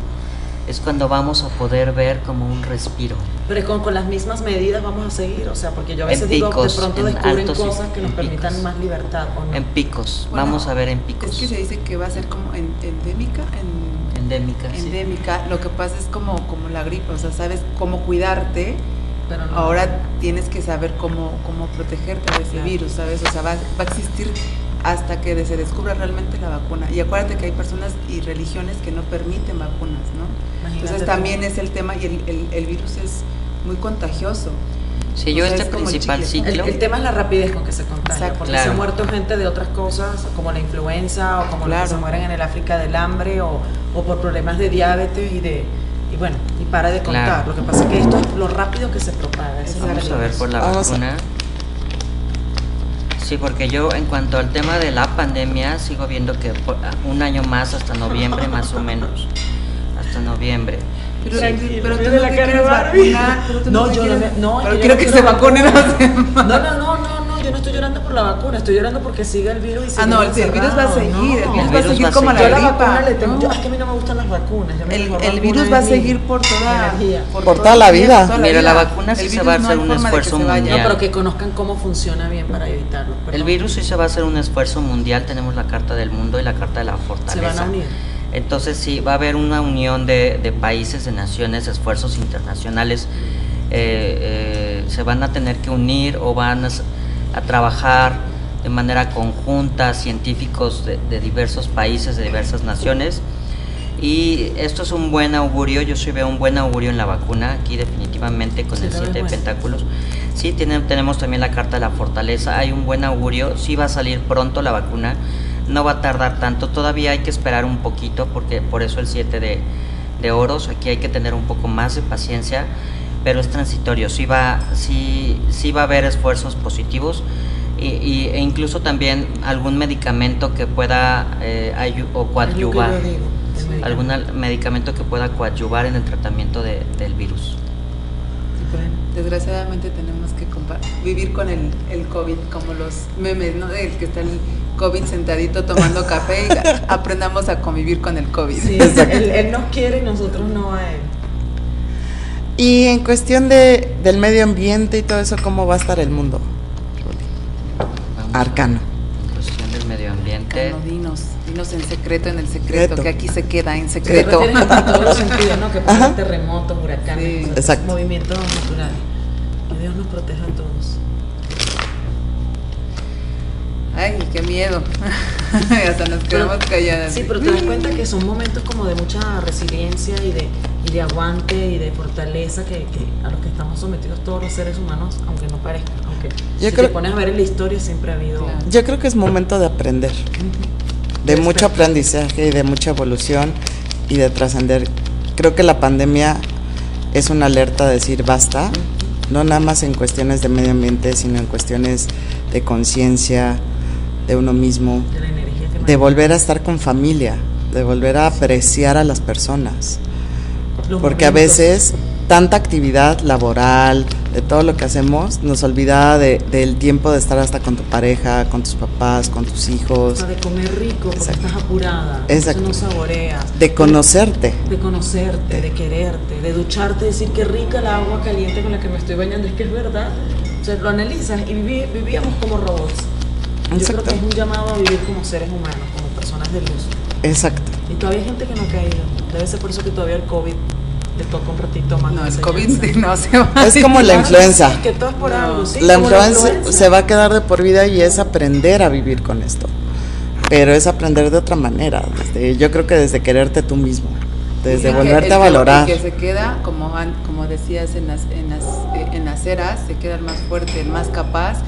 S2: es cuando vamos a poder ver como un respiro.
S6: Pero con, con las mismas medidas vamos a seguir, o sea, porque yo a
S2: En
S6: veces digo,
S2: picos,
S6: de pronto
S2: en
S6: descubren cosas que nos
S2: en
S6: permitan
S2: picos.
S6: más libertad, ¿o no?
S2: En picos,
S3: Bueno,
S2: vamos a ver en picos.
S3: Es que se dice que va a ser como en- endémica, en,
S2: Endémica, sí.
S3: endémica. Lo que pasa es como, como la gripe, o sea, sabes cómo cuidarte.
S6: Pero no.
S3: Ahora tienes que saber cómo, cómo protegerte de ese
S6: Claro.
S3: virus, ¿sabes? O sea, va, va a existir hasta que se descubra realmente la vacuna. Y acuérdate que hay personas y religiones que no permiten vacunas, ¿no?
S6: Imagínate
S3: Entonces
S6: tú.
S3: también es el tema y el, el- el virus es muy contagioso.
S2: Sí, yo
S3: O sea,
S2: este
S3: es como el
S2: principal ciclo.
S6: El, el tema es la rapidez con que se contagia,
S3: Exacto.
S6: porque
S2: Claro.
S6: se ha muerto gente de otras cosas, como la influenza, o como los
S3: Claro.
S6: que se mueren en el África del hambre, o, o por problemas de diabetes y de y bueno, para de contar.
S2: Claro.
S6: Lo que pasa es que esto es lo rápido que se propaga. esa es la
S2: Vamos a ver por la
S1: Vamos a-
S2: vacuna. Sí, porque yo en cuanto al tema de la pandemia sigo viendo que por- un año más hasta noviembre más o menos. Hasta noviembre.
S3: Pero,
S6: Tranquilo,
S3: pero tú no
S6: la
S3: te
S6: cara de
S3: quieres
S6: Barbie.
S3: vacunar,
S6: No, yo no me- no,
S3: pero
S6: yo
S3: quiero
S6: no
S3: que
S6: quiero
S3: se vacunen
S6: vacunar.
S3: los demás.
S6: No, no, no, no, no, yo no estoy llorando por la vacuna, estoy llorando porque siga el virus y
S3: Ah, no,
S6: seguimos
S3: el, el virus va a seguir, el
S6: no.
S3: virus
S2: El
S3: va a seguir
S2: va
S3: como la
S6: Yo la
S3: gripa.
S6: vacuna le tengo,
S3: ¿no?
S6: yo, es que a mí no me gustan las vacunas. yo me
S3: el, el
S6: vacuna
S3: virus va a seguir por toda,
S6: energía.
S1: Por toda la vida.
S3: toda
S2: Mira, la
S3: vida.
S2: vacuna sí
S3: El
S2: se va a
S3: no
S2: hacer un esfuerzo
S3: se
S2: mundial.
S6: No, pero que conozcan cómo funciona bien para evitarlo.
S2: El virus sí se va a hacer un esfuerzo mundial, tenemos la Carta del Mundo y la Carta de la
S6: se
S2: Fortaleza.
S6: van a unir.
S2: Entonces sí, va a haber una unión de, de países, de naciones, esfuerzos internacionales. eh, eh, se van a tener que unir o van a, a trabajar de manera conjunta científicos de, de diversos países, de diversas naciones. Y esto es un buen augurio, yo sí veo un buen augurio en la vacuna, aquí definitivamente con
S6: Sí,
S2: el
S6: la ves
S2: 7 de pentáculos. Sí, tiene- tenemos también la carta de la fortaleza, hay un buen augurio, sí va a salir pronto la vacuna, no va a tardar tanto, todavía hay que esperar un poquito, porque por eso el 7 de, de oros, aquí hay que tener un poco más de paciencia, pero es transitorio, sí va, sí, sí va a haber esfuerzos positivos. Y, y- e incluso también algún medicamento que pueda eh, ayu- o coadyuvar algún al- medicamento que pueda coadyuvar en el tratamiento de- del virus.
S6: Sí, pues.
S3: Desgraciadamente tenemos que vivir con el, el COVID, como los memes, ¿no? El que está el COVID sentadito tomando café y aprendamos a convivir con el COVID.
S6: Sí, él, él nos quiere y nosotros no a él.
S1: Y en cuestión de, del medio ambiente y todo eso, ¿cómo va a estar el mundo? Arcano.
S2: En cuestión del medio ambiente.
S3: Cano, dinos, dinos en secreto, en el secreto,
S1: Secreto.
S3: que aquí se queda en secreto.
S6: en todos los sentidos, ¿no? Que
S1: Ajá.
S6: pasan terremotos, huracanes,
S3: Sí.
S6: movimientos naturales. Que Dios nos proteja a todos.
S3: Ay, qué miedo. Hasta nos quedamos
S6: Pero-
S3: calladas.
S6: Sí, pero te das cuenta que son momentos como de mucha resiliencia y de, y de aguante y de fortaleza que, que a los que estamos sometidos todos los seres humanos, aunque no parezca. Aunque
S1: Yo
S6: si
S1: creo-
S6: te pones a ver en la historia siempre ha habido...
S3: Claro.
S1: Yo creo que es momento de aprender, de
S6: Respecto.
S1: mucho aprendizaje y de mucha evolución y de trascender. Creo que la pandemia es una alerta de decir basta, no nada más en cuestiones de medio ambiente, sino en cuestiones de conciencia, de uno mismo,
S6: de la que
S1: volver a estar con familia, de volver a apreciar a las personas.
S6: Los
S1: Porque a veces tanta actividad laboral, de todo lo que hacemos, nos olvida de- del tiempo de estar hasta con tu pareja, con tus papás, con tus hijos,
S6: Hasta de comer rico porque
S1: Exacto.
S6: estás apurada,
S1: Exacto.
S6: no saboreas.
S1: de conocerte.
S6: De conocerte, de quererte, de ducharte, decir qué rica el agua caliente con la que me estoy bañando, es que es verdad. O sea, lo analizas y viví- vivíamos como robots. Yo creo
S1: Exacto.
S6: que es un llamado a vivir como seres humanos, como personas de luz.
S1: Exacto.
S6: Y todavía hay gente que no ha caído. Debe ser por eso que todavía el COVID le toca un ratito más.
S3: No,
S6: enseñanza.
S3: COVID no se va.
S1: Es como la influenza.
S6: Que todo es por
S3: No.
S6: algo. sí,
S1: La
S6: como
S1: influenza se va a quedar de por vida y es aprender a vivir con esto. Pero es aprender de otra manera. desde- yo creo que desde quererte tú mismo, desde volverte
S3: el
S1: a valorar.
S3: El que se queda, como, como decías en las, en, las, eh, en las eras, se queda el más fuerte, el más capaz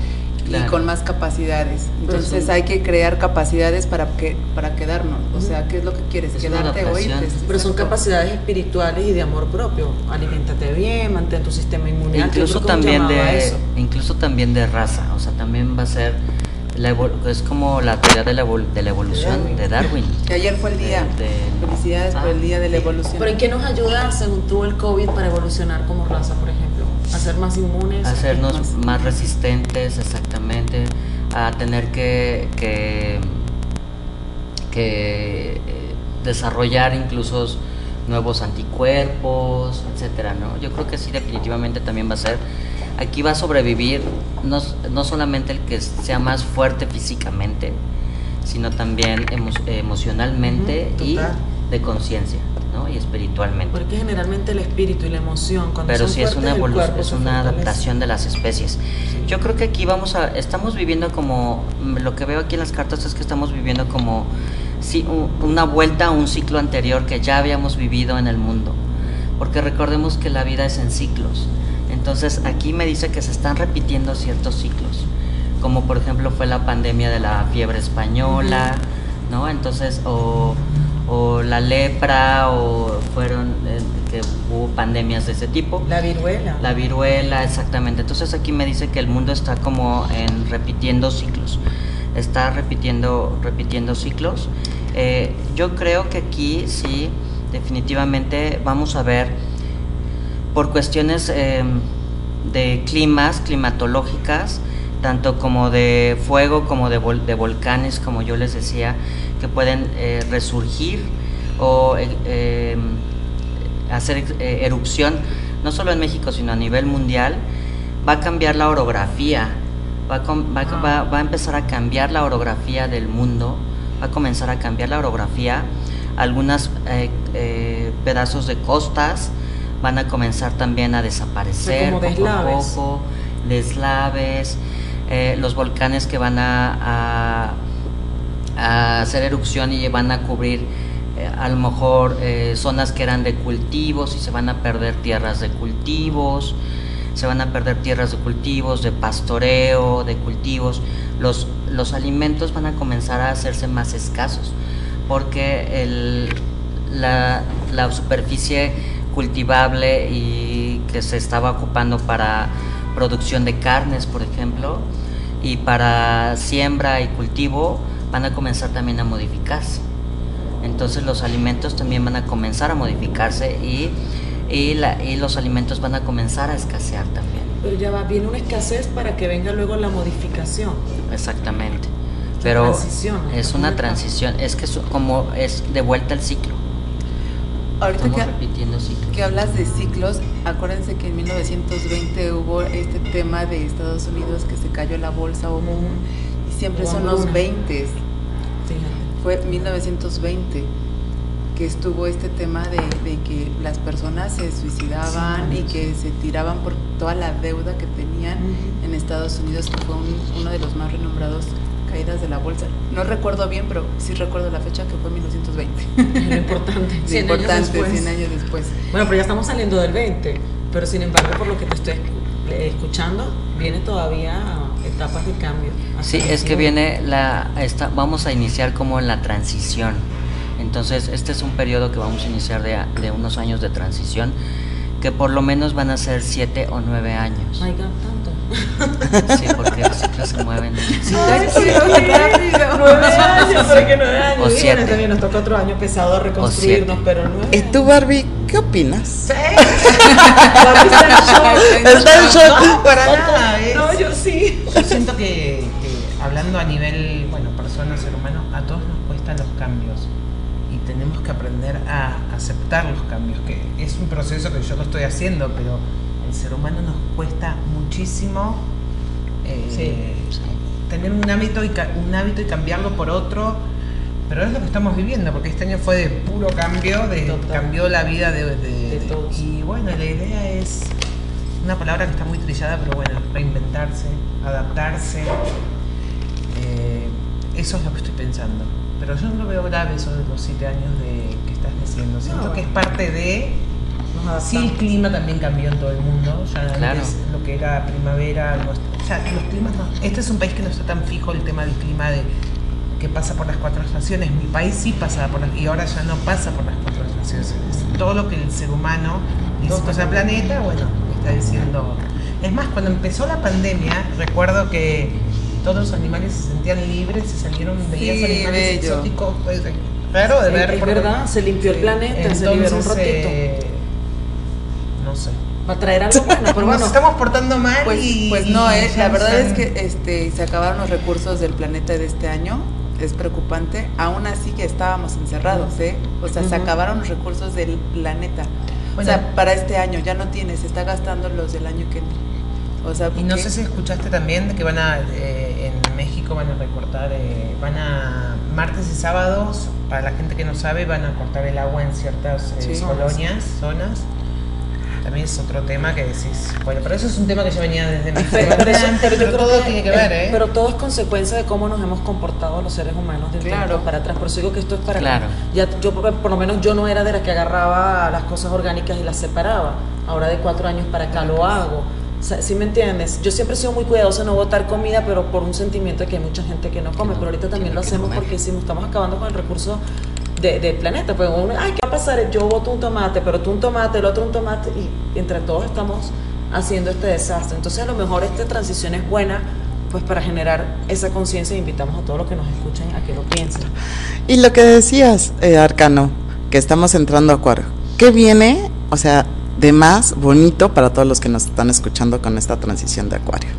S3: y con más capacidades. Entonces
S6: sí.
S3: hay que crear capacidades para que para quedarnos. O sea, ¿qué es lo que quieres?
S2: Es
S3: Quedarte o irte.
S6: Pero son capacidades espirituales y de amor propio. Aliméntate bien, mantén tu sistema inmune
S2: Incluso también de
S6: eso.
S2: incluso también de raza, o sea, también va a ser la es como la teoría de la, evol- de la evolución de Darwin.
S3: Que ayer fue el día.
S2: De- de-
S3: Felicidades por
S2: Ah.
S3: el día de la evolución.
S6: ¿Pero en qué nos ayuda, según tú, el COVID para evolucionar como raza, por ejemplo? ¿A ser más inmunes?
S2: hacernos
S3: más-
S2: más resistentes exactamente a tener que que, que, eh, desarrollar incluso nuevos anticuerpos etcétera no yo creo que sí definitivamente también va a ser aquí va a sobrevivir no, no solamente el que sea más fuerte físicamente sino también emo- emocionalmente y. de conciencia ¿no? y espiritualmente
S6: Porque generalmente el espíritu y la emoción, cuando
S2: pero sí es
S6: fuertes,
S2: una evolución,
S6: cuerpo
S2: es una adaptación de las especies. Yo creo que aquí vamos a, estamos viviendo como, mm, lo que veo aquí en las cartas es que estamos viviendo como sí, una vuelta a un ciclo anterior que ya habíamos vivido en el mundo, porque recordemos que la vida es en ciclos. Entonces aquí me dice que se están repitiendo ciertos ciclos, como por ejemplo fue la pandemia de la fiebre española, ¿no? Entonces, o, o la lepra, o fueron eh, que hubo pandemias de ese tipo.
S4: La viruela.
S2: La viruela, exactamente. Entonces aquí me dice que el mundo está como en repitiendo ciclos. Está repitiendo, repitiendo ciclos. Eh, yo creo que aquí sí, definitivamente vamos a ver por cuestiones eh, de climas, climatológicas, tanto como de fuego como de, vol- de volcanes, como yo les decía, que pueden eh, resurgir o eh, eh, hacer erupción, no solo en México, sino a nivel mundial, va a cambiar la orografía, va a, com- va a- va- va a empezar a cambiar la orografía del mundo, va a comenzar a cambiar la orografía, algunos pedazos de costas van a comenzar también a desaparecer
S6: como
S2: poco a poco, deslaves, eh, los volcanes que van a, a- hacer erupción y van a cubrir eh, a lo mejor eh, zonas que eran de cultivos y se van a perder tierras de cultivos, se van a perder tierras de cultivos, de pastoreo, de cultivos. Los, los alimentos van a comenzar a hacerse más escasos porque el, la, la superficie cultivable y que se estaba ocupando para producción de carnes, por ejemplo, y para siembra y cultivo van a comenzar también a modificarse. Entonces los alimentos también van a comenzar a modificarse y, y, la- y los alimentos van a comenzar a escasear también.
S6: Pero ya va, viene una escasez para que venga luego la modificación.
S2: Exactamente. Pero
S6: transición,
S2: es una transición, es que es como es de vuelta al ciclo.
S3: Ahorita que,
S2: repitiendo ciclos.
S3: que hablas de ciclos, acuérdense que en 1920 hubo este tema de Estados Unidos que se cayó la bolsa o boom, y siempre son los
S6: hambruna.
S3: 20
S6: Fíjate.
S3: fue 1920 que estuvo este tema de, de que las personas se suicidaban
S6: Sí,
S3: y que se tiraban por toda la deuda que tenían en Estados Unidos, que fue un- uno de los más renombrados caídas de la bolsa. No recuerdo bien, pero sí recuerdo la fecha que fue 1920.
S6: Lo importante.
S3: Lo
S6: 100 años
S3: importante,
S6: después.
S3: 100 años después.
S6: Bueno, pero ya estamos saliendo del 20. Pero sin embargo, por lo que te estoy escu- escuchando, viene todavía etapas de cambio.
S2: Sí, es que viene la esta, vamos a iniciar como en la transición. Entonces, este es un periodo que vamos a iniciar de, de unos años de transición, que por lo menos van a ser siete o nueve años. Sí, porque los ciclos se mueven. Sí,
S6: Ay, sí, Nueve años, ¿para qué nueve años?
S2: O siete.
S6: bueno, también nos toca otro año pesado reconstruirnos, pero nueve.
S1: ¿Y tú, Barbie, qué opinas?
S6: Sí. Barbie está en shock.
S1: Está en shock.
S5: No, para nada. es-
S6: No, yo sí.
S5: Yo siento que, que hablando a nivel, bueno, persona, ser humano, a todos nos cuestan los cambios y tenemos que aprender a aceptar los cambios, que es un proceso que yo lo estoy haciendo, pero al ser humano nos cuesta muchísimo eh,
S6: Sí.
S5: tener un hábito, y un hábito y cambiarlo por otro, pero es lo que estamos viviendo, porque este año fue de puro cambio, de,
S6: Total.
S5: cambió la vida de, de-
S6: De
S5: de-
S6: todos.
S5: Y bueno, la idea es una palabra que está muy trillada, pero bueno, reinventarse, adaptarse. Eh, eso es lo que estoy pensando. Pero yo no lo veo grave eso de los siete años de que estás diciendo. Siento
S6: No.
S5: que es parte de. Sí, el clima también cambió en todo el mundo. Ya
S2: Claro.
S5: antes lo que era primavera, no- o sea, los climas no. Este es un país que no está tan fijo el tema del clima de que pasa por las cuatro estaciones. Mi país sí pasa por las y ahora ya no pasa por las cuatro estaciones. Es todo lo que el ser humano hizo con el planeta, bueno, está diciendo. Es más, cuando empezó la pandemia, recuerdo que todos los animales se sentían libres, se salieron, veías
S3: Sí,
S5: animales
S3: bello.
S5: exóticos, pues, raro de ver.
S6: es verdad, se limpió el planeta, se liberó un ratito.
S5: eh, no sé.
S6: Va a traer algo bueno, pero
S5: Nos
S6: bueno.
S5: estamos portando mal
S3: Pues,
S5: y.
S3: pues no, eh, la verdad es que este, se acabaron los recursos del planeta de este año, es preocupante, aún así que estábamos encerrados, ¿eh? O sea, se acabaron los recursos del planeta.
S5: Bueno.
S3: o sea, para este año ya no tiene, se está gastando los del año que entra. O sea,
S5: Y no sé si escuchaste también de que van a, eh, en México van a recortar, eh, van a, martes y sábados, para la gente que no sabe, van a cortar el agua en ciertas eh,
S3: Sí.
S5: colonias, zonas. También es otro tema que decís, bueno, pero eso es un tema que ya venía desde mi
S6: Pero, pero pero yo
S5: pero
S6: creo
S5: todo
S6: que-
S5: tiene que ver, ¿eh?
S6: Pero todo es consecuencia de cómo nos hemos comportado los seres humanos de un
S3: Claro.
S6: para atrás. Por eso digo que esto es para
S2: Claro.
S6: ya yo por, lo menos yo no era de la que agarraba las cosas orgánicas y las separaba. Ahora de cuatro años para acá lo hago. ¿Sí me entiendes? Yo siempre he sido muy cuidadosa en no botar comida, pero por un sentimiento de que hay mucha gente que no come. Pero ahorita también lo hacemos
S2: comer.
S6: porque decimos, estamos acabando con el recurso de- del planeta. Pues uno, ay, ¿qué va a pasar? Yo boto un tomate, pero tú un tomate, el otro un tomate, y entre todos estamos haciendo este desastre. Entonces, a lo mejor esta transición es buena pues para generar esa conciencia e invitamos a todos los que nos escuchen a que lo piensen.
S1: Y lo que decías, eh, Arcano, que estamos entrando a Acuario, ¿qué viene, o sea, de más bonito para todos los que nos están escuchando con esta transición de Acuario?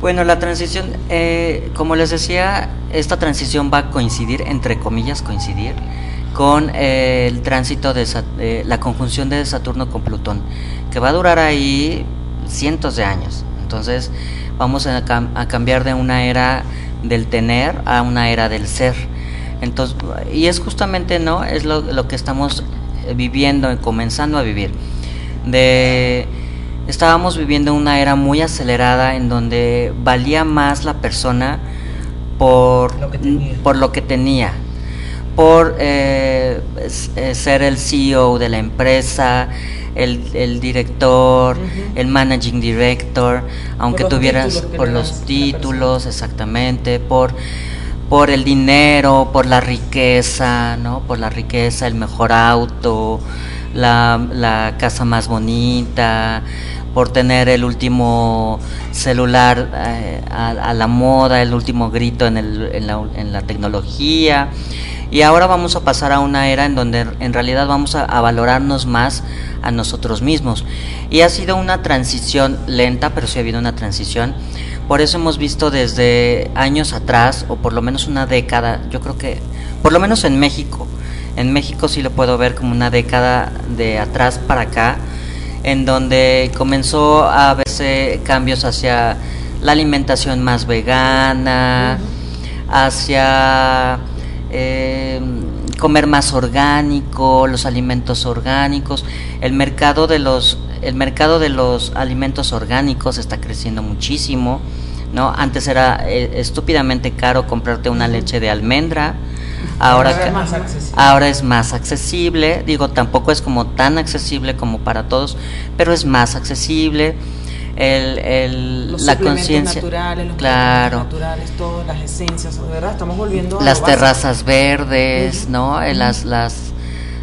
S2: Bueno, la transición, eh, como les decía, esta transición va a coincidir, entre comillas, coincidir con eh, el tránsito de eh, la conjunción de Saturno con Plutón, que va a durar ahí cientos de años. Entonces, vamos a cambiar de una era del tener a una era del ser. Entonces, y es justamente, ¿no? Es lo, lo que estamos eh, viviendo, comenzando a vivir. De estábamos viviendo una era muy acelerada en donde valía más la persona por
S5: Lo que tenía.
S2: por lo que tenía por eh, eh, ser el CEO de la empresa el, el director el managing director aunque tuvieras por los títulos exactamente por por el dinero, por la riqueza, ¿no? Por la riqueza, el mejor auto, la, la casa más bonita, por tener el último celular eh, a, la moda, el último grito en la tecnología. Y ahora vamos a pasar a una era en donde en realidad vamos a, a valorarnos más a nosotros mismos. Y ha sido una transición lenta, pero sí ha habido una transición. Por eso hemos visto desde años atrás, o por lo menos una década, yo creo que, por lo menos en México, en México sí lo puedo ver como una década de atrás para acá, en donde comenzó a verse cambios hacia la alimentación más vegana, hacia eh, comer más orgánico, los alimentos orgánicos, el mercado de los el mercado de los alimentos orgánicos está creciendo muchísimo, ¿no? Antes era eh, estúpidamente caro comprarte una leche de almendra, ahora
S5: Ahora es más accesible.
S2: ahora es más accesible, digo, tampoco es como tan accesible como para todos, pero es más accesible. El, el-
S6: Los
S2: la conciencia,
S6: naturales, los
S2: claro,
S6: naturales, todas las esencias, verdad, estamos volviendo a
S2: las terrazas verdes,
S6: Ujú.
S2: ¿no? Eh, Las, las,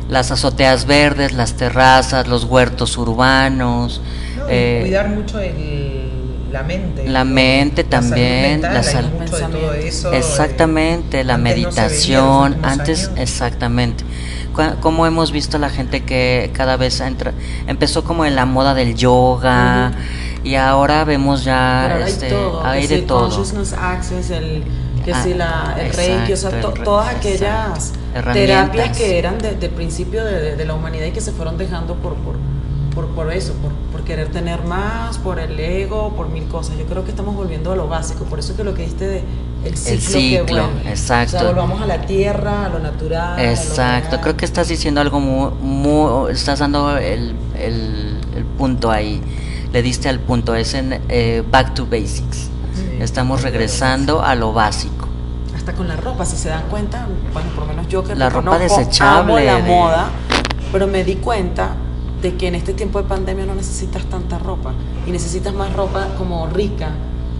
S2: las azoteas verdes, las terrazas, los huertos urbanos.
S5: No,
S2: eh,
S5: cuidar mucho el, la mente.
S2: la mente
S5: La salud
S2: también,
S5: mental,
S2: la
S5: hay
S2: sal-
S5: mucho de todo eso, eh,
S2: Exactamente, la
S5: antes no veía
S2: meditación,
S5: últimos
S2: antes,
S5: años.
S2: exactamente. Como hemos visto la gente que cada vez entra, empezó como en la moda del yoga y ahora vemos ya,
S6: Pero hay
S2: este,
S6: todo,
S2: hay
S6: que
S2: de
S6: si el
S2: todo.
S6: Consciousness Access, el, que
S2: Ah,
S6: si la, el Reiki, o sea, to-
S2: el
S6: todas aquellas
S2: exacto.
S6: Terapias que eran de- del principio de, de- de la humanidad y que se fueron dejando por, por, por, por eso, por querer tener más, por el ego, por mil cosas. Yo creo que estamos volviendo a lo básico, por eso que lo que diste de el ciclo, que
S2: ciclo,
S6: vuelve.
S2: exacto.
S6: O sea, volvamos a la tierra, a lo natural. lo
S2: Exacto,
S6: real.
S2: creo que estás diciendo algo muy, muy estás dando el, el- el punto ahí, le diste al punto, es en eh, back to basics.
S5: Sí.
S2: Estamos regresando a lo básico.
S6: hasta con la ropa, si se dan cuenta, bueno, por lo menos yo que
S2: La ropa desechable
S6: amo la
S2: de-
S6: moda, pero me di cuenta de que en este tiempo de pandemia no necesitas tanta ropa y necesitas más ropa como rica,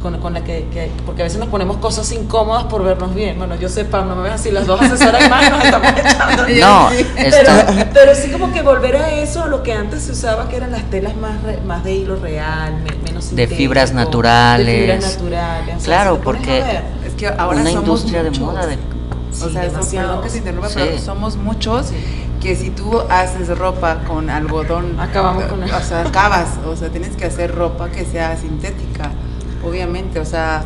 S6: con, con la que, que- porque a veces nos ponemos cosas incómodas por vernos bien. Bueno, yo sé, Pam, no me veas así, las dos asesoras más nos estamos echando.
S2: No,
S6: Pero, pero sí como que volver a eso, a lo que antes se usaba, que eran las telas más, re- más de hilo real, me- menos
S2: de fibras naturales.
S6: De fibras naturales. o sea,
S2: Claro,
S6: si te pones
S2: porque-
S3: Es que ahora
S2: una
S3: somos
S2: industria de
S3: muchos.
S2: moda de
S3: O
S6: Sí,
S3: sea, eso-
S6: demasiados.
S3: perdón que se interrumpa,
S2: Sí.
S3: pero somos muchos que si tú haces ropa con algodón,
S6: Acabamos con
S3: o sea, acabas, o sea, tienes que hacer ropa que sea sintética, obviamente, o sea,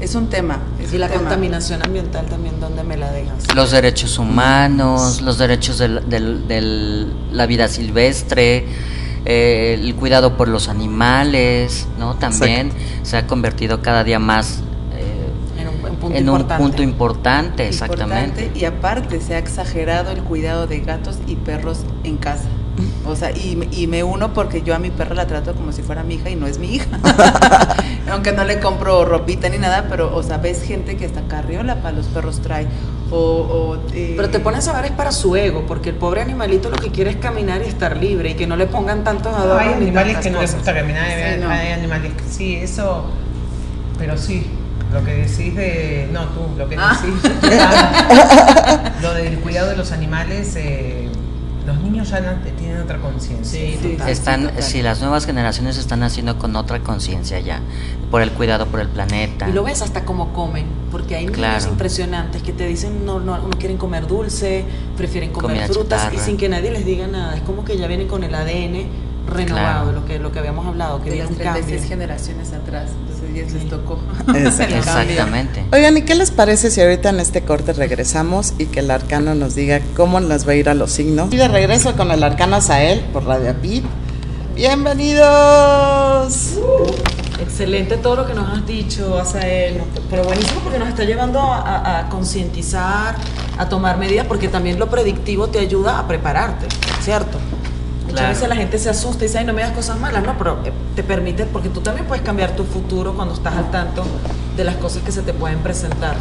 S3: es un tema. Es
S6: y
S3: un
S6: la
S3: tema.
S6: contaminación ambiental también, ¿dónde me la dejas?
S2: los derechos humanos, los derechos de la vida silvestre, eh, el cuidado por los animales, ¿no? También se ha convertido cada día más eh,
S6: un, un punto
S2: en un
S6: importante.
S2: punto importante, exactamente.
S3: Importante, y aparte se ha exagerado el cuidado de gatos y perros en casa. O sea, y, me- y me uno porque yo a mi perra la trato como si fuera mi hija y no es mi hija. Aunque no le compro ropita ni nada, pero, o sea, ves gente que hasta carriola para los perros trae. O, o, eh,
S6: Pero te pones a ver es para su ego, porque el pobre animalito lo que quiere es caminar y estar libre y que no le pongan tantos adornos.
S5: Hay
S6: ni
S5: animales que no les gusta caminar, hay,
S3: Sí, no.
S5: hay animales que sí, eso. Pero sí, lo que decís de. No, tú, lo que
S3: Ah.
S5: decís. Ah, lo del cuidado de los animales, eh, los niños ya no- tienen otra conciencia.
S6: Sí,
S3: Sí.
S2: Están, si las nuevas generaciones están haciendo con otra conciencia ya, por el cuidado por el planeta.
S6: Y lo ves hasta cómo comen, porque hay niños
S2: Claro.
S6: impresionantes que te dicen no, no, no quieren comer dulce, prefieren comer
S2: Comida
S6: frutas y sin que nadie les diga nada. Es como que ya vienen con el ADN renovado,
S2: Claro.
S6: lo que lo que habíamos hablado, que
S3: de
S6: viene
S3: las
S6: un cambio.
S3: 36 generaciones atrás. Entonces ya
S6: Sí.
S3: les tocó.
S2: Exactamente.
S1: Oigan, ¿y qué les parece si ahorita en este corte regresamos y que el arcano nos diga cómo nos va a ir a los signos? Y de regreso con el arcano Azael por Radio Pit. ¡Bienvenidos!
S6: Excelente todo lo que nos has dicho, Azael, pero buenísimo porque nos está llevando a, a- a concientizar, a tomar medidas, porque también lo predictivo te ayuda a prepararte, ¿cierto? Muchas
S2: Claro.
S6: veces la gente se asusta y dice, ay, no me das cosas malas, no, pero eh, te permite, porque tú también puedes cambiar tu futuro cuando estás al tanto de las cosas que se te pueden presentar.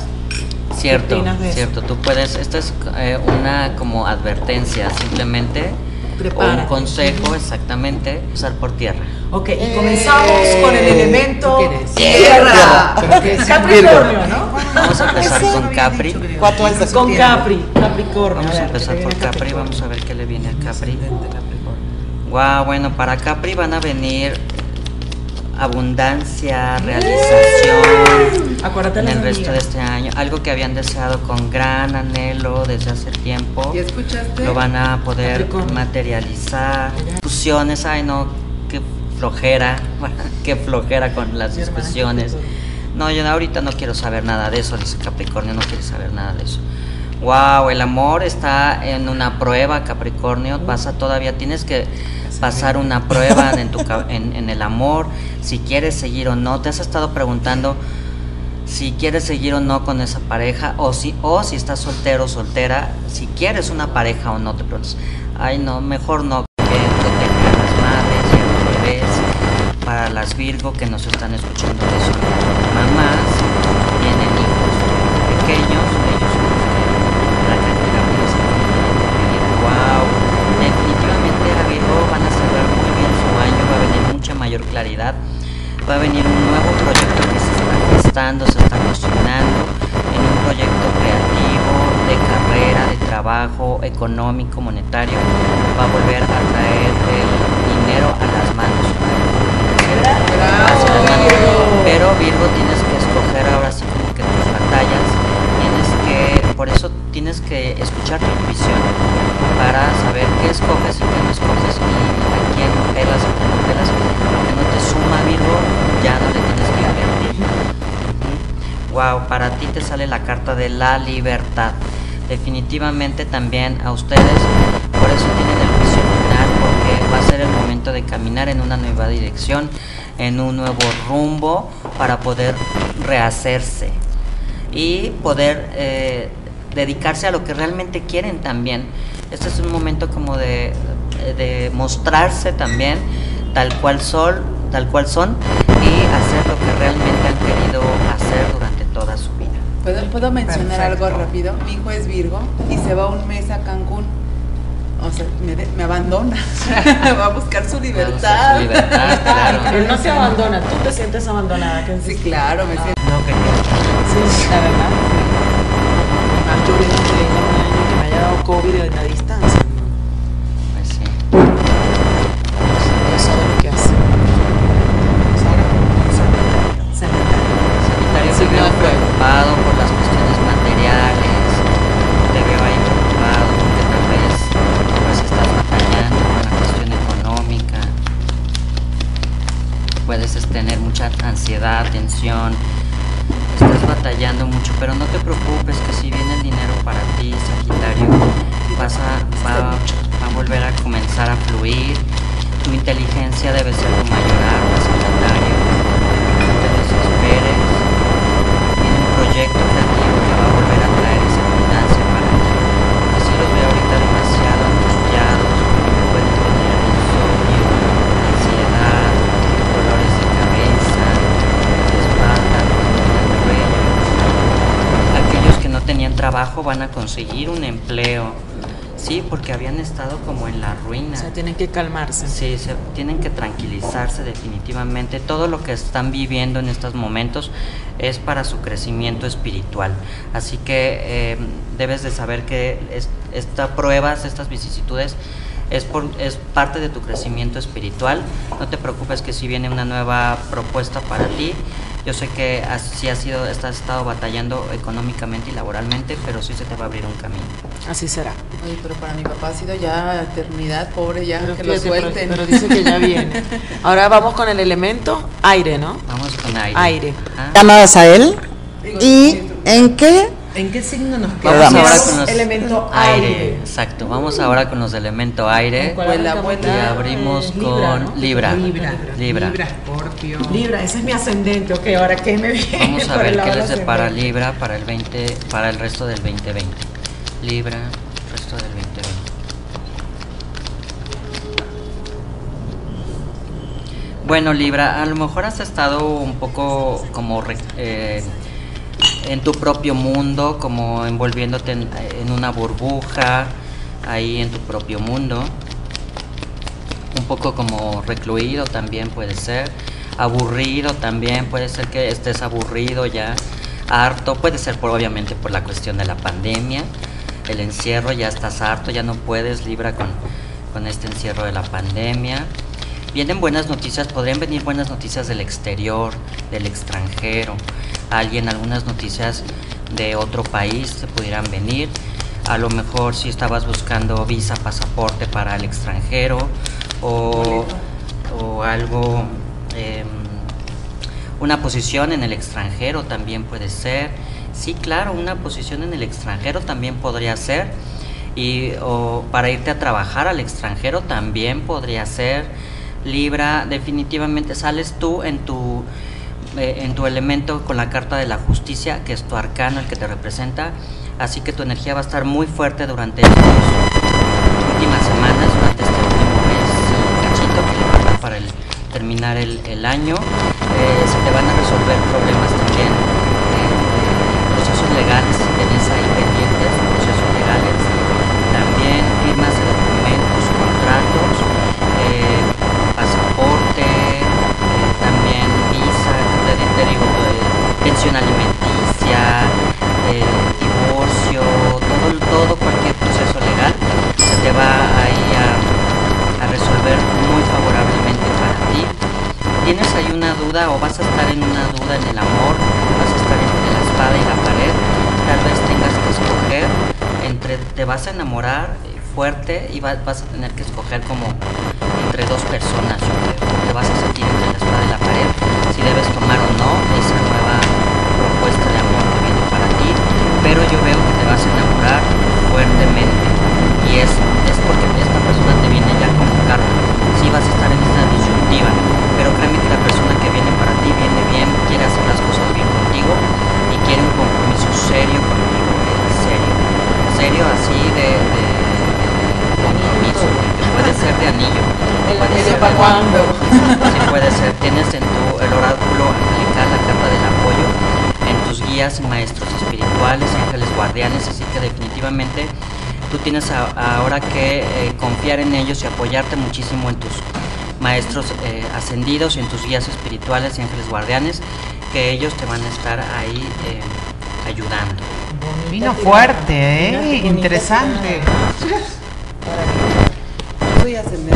S2: Cierto,
S6: eso?
S2: cierto. Tú puedes, esta es eh, una como advertencia, simplemente, o un
S6: Prepárate.
S2: consejo, exactamente, usar por tierra.
S6: Ok, y comenzamos con el elemento
S3: ¡Tierra!
S6: Capricornio, ¿no?
S2: Vamos a empezar con Capri.
S1: De
S6: Con Capri, Capricornio.
S2: Vamos a empezar
S6: ¿qué
S2: por Capri, vamos a ver qué le viene a Capri. Wow, bueno, para Capri van a venir abundancia, realización
S6: Acuérdate
S2: en el resto de este año. Algo que habían deseado con gran anhelo desde hace tiempo.
S3: ¿Ya escuchaste?
S2: Lo van a poder materializar. Discusiones, ay no, qué flojera, qué flojera con las
S6: Mi
S2: discusiones. No, yo ahorita no quiero saber nada de eso, dice Capricornio, no quiere saber nada de eso. Wow, el amor está en una prueba, Capricornio. Pasa todavía, tienes que pasar una prueba en, tu, en, en el amor, si quieres seguir o no. Te has estado preguntando si quieres seguir o no con esa pareja, o si, o si estás soltero o soltera, si quieres una pareja o no. Te preguntas, ay no, mejor no, que a las madres y a los bebés. Para las Virgo que nos están escuchando, que son mamás, va a venir un nuevo proyecto que se está gestando, se está cocinando en un proyecto creativo, de carrera, de trabajo, económico, monetario, va a volver a traer el dinero a las manos. Hacia las manos. Pero Virgo tienes que escoger ahora sí como que tus batallas, tienes que, por eso tienes que escuchar tu intuición para saber qué escoges y qué no escoges y pelas pelas, que no te suma Virgo, ya no le tienes que invertir. Wow, para ti te sale la carta de la libertad. Definitivamente también a ustedes, por eso tienen el juicio final, porque va a ser el momento de caminar en una nueva dirección, en un nuevo rumbo para poder rehacerse y poder eh, dedicarse a lo que realmente quieren también. Este es un momento como de, de mostrarse también tal cual son, tal cual son y hacer lo que realmente han querido hacer durante toda su vida.
S3: ¿Puedo, puedo mencionar
S5: Perfecto.
S3: algo rápido? Mi hijo es Virgo y se va un mes a Cancún. O sea, me, de- me abandona. va a buscar su libertad.
S2: buscar su libertad, claro.
S6: Él no se abandona, tú te sientes abandonada. ¿qué
S3: Sí, claro, me siento.
S5: No quería.
S6: Sí, la verdad. Yo le dije que me haya dado COVID de la distancia.
S2: Estás batallando mucho, pero no te preocupes que si viene el dinero para ti, Sagitario, vas a, va, va a volver a comenzar a fluir, tu inteligencia debe ser trabajo van a conseguir un empleo, sí, porque habían estado como en la ruina.
S6: O sea, tienen que calmarse.
S2: Sí, se, tienen que tranquilizarse definitivamente. Todo lo que están viviendo en estos momentos es para su crecimiento espiritual. Así que eh, debes de saber que es- estas pruebas, estas vicisitudes, es, por, es parte de tu crecimiento espiritual. No te preocupes que si viene una nueva propuesta para ti. Yo sé que así ha sido, has estado batallando económicamente y laboralmente, pero sí se te va a abrir un camino.
S6: Así será.
S3: Oye, pero para mi papá ha sido ya eternidad, pobre, ya
S6: Pero
S3: que lo
S6: fíjate, pero-
S3: suelten.
S6: Pero, dice que ya viene. Ahora vamos con el elemento aire, ¿no?
S2: Vamos con aire.
S6: Aire.
S1: Llamadas a él. ¿Y en qué?
S5: ¿En qué signo nos
S2: Vamos
S1: Vamos.
S5: quedamos?
S2: ahora con los
S5: elemento
S2: aire.
S5: aire.
S2: Exacto. Vamos ahora con los elementos aire.
S3: Vuela.
S2: Y abrimos
S6: Eh,
S2: con
S6: ¿no?
S2: Libra.
S5: Libra.
S2: Libra.
S5: Libra, Escorpio.
S6: Libra, ese es mi ascendente. Ok, ahora qué me viene.
S2: Vamos a ver qué les depara? Libra para el 20, para el resto del 2020. Libra, resto del 2020. Bueno, Libra, a lo mejor has estado un poco como eh, en tu propio mundo, como envolviéndote en, una burbuja, ahí en tu propio mundo. Un poco como recluido también puede ser. Aburrido también, puede ser que estés aburrido ya, harto, puede ser por, obviamente por la cuestión de la pandemia, el encierro, ya estás harto, ya no puedes, Libra, con, con este encierro de la pandemia. Vienen buenas noticias, podrían venir buenas noticias del exterior, del extranjero, alguien, algunas noticias de otro país se pudieran venir. A lo mejor si estabas buscando visa, pasaporte para el extranjero o, o algo, em, una posición en el extranjero también puede ser. Sí, claro, una posición en el extranjero también podría ser. Y o para irte a trabajar al extranjero también podría ser. Libra, definitivamente sales tú en tu eh, en tu elemento con la carta de la justicia, que es tu arcano el que te representa. Así que tu energía va a estar muy fuerte durante estas últimas semanas, durante este último mes cachito que le va a dar para terminar el, año. Eh, se te van a resolver problemas también, eh, procesos legales, pensión alimenticia, eh, divorcio, todo, todo cualquier proceso legal se te va ahí a, a resolver muy favorablemente para ti. ¿Tienes ahí una duda o vas a estar en una duda en el amor? ¿Vas a estar entre la espada y la pared? Tal vez tengas que escoger entre te vas a enamorar fuerte y va- vas a tener que escoger como entre dos personas. Te vas a sentir entre la espada y la pared si debes tomar o no esa nueva propuesta de amor que viene para ti, pero yo veo que te vas a enamorar fuertemente y es, es porque esta persona te viene ya como carta. Sí vas a estar en esta disyuntiva, pero créeme que la persona que viene para ti viene bien, quiere hacer las cosas bien contigo y quiere un compromiso serio contigo, en serio, serio así de, de, de compromiso, que puede ser de anillo, puede
S3: anillo
S2: ser de-. Sí, puede ser. Tienes en tu el oráculo angelical la carta del apoyo, guías y maestros espirituales, ángeles guardianes, así que definitivamente tú tienes a- ahora que eh, confiar en ellos y apoyarte muchísimo en tus maestros eh, ascendidos y en tus guías espirituales y ángeles guardianes, que ellos te van a estar ahí eh, ayudando.
S5: Vino fuerte, ¿eh? Interesante.
S3: Soy ascendente.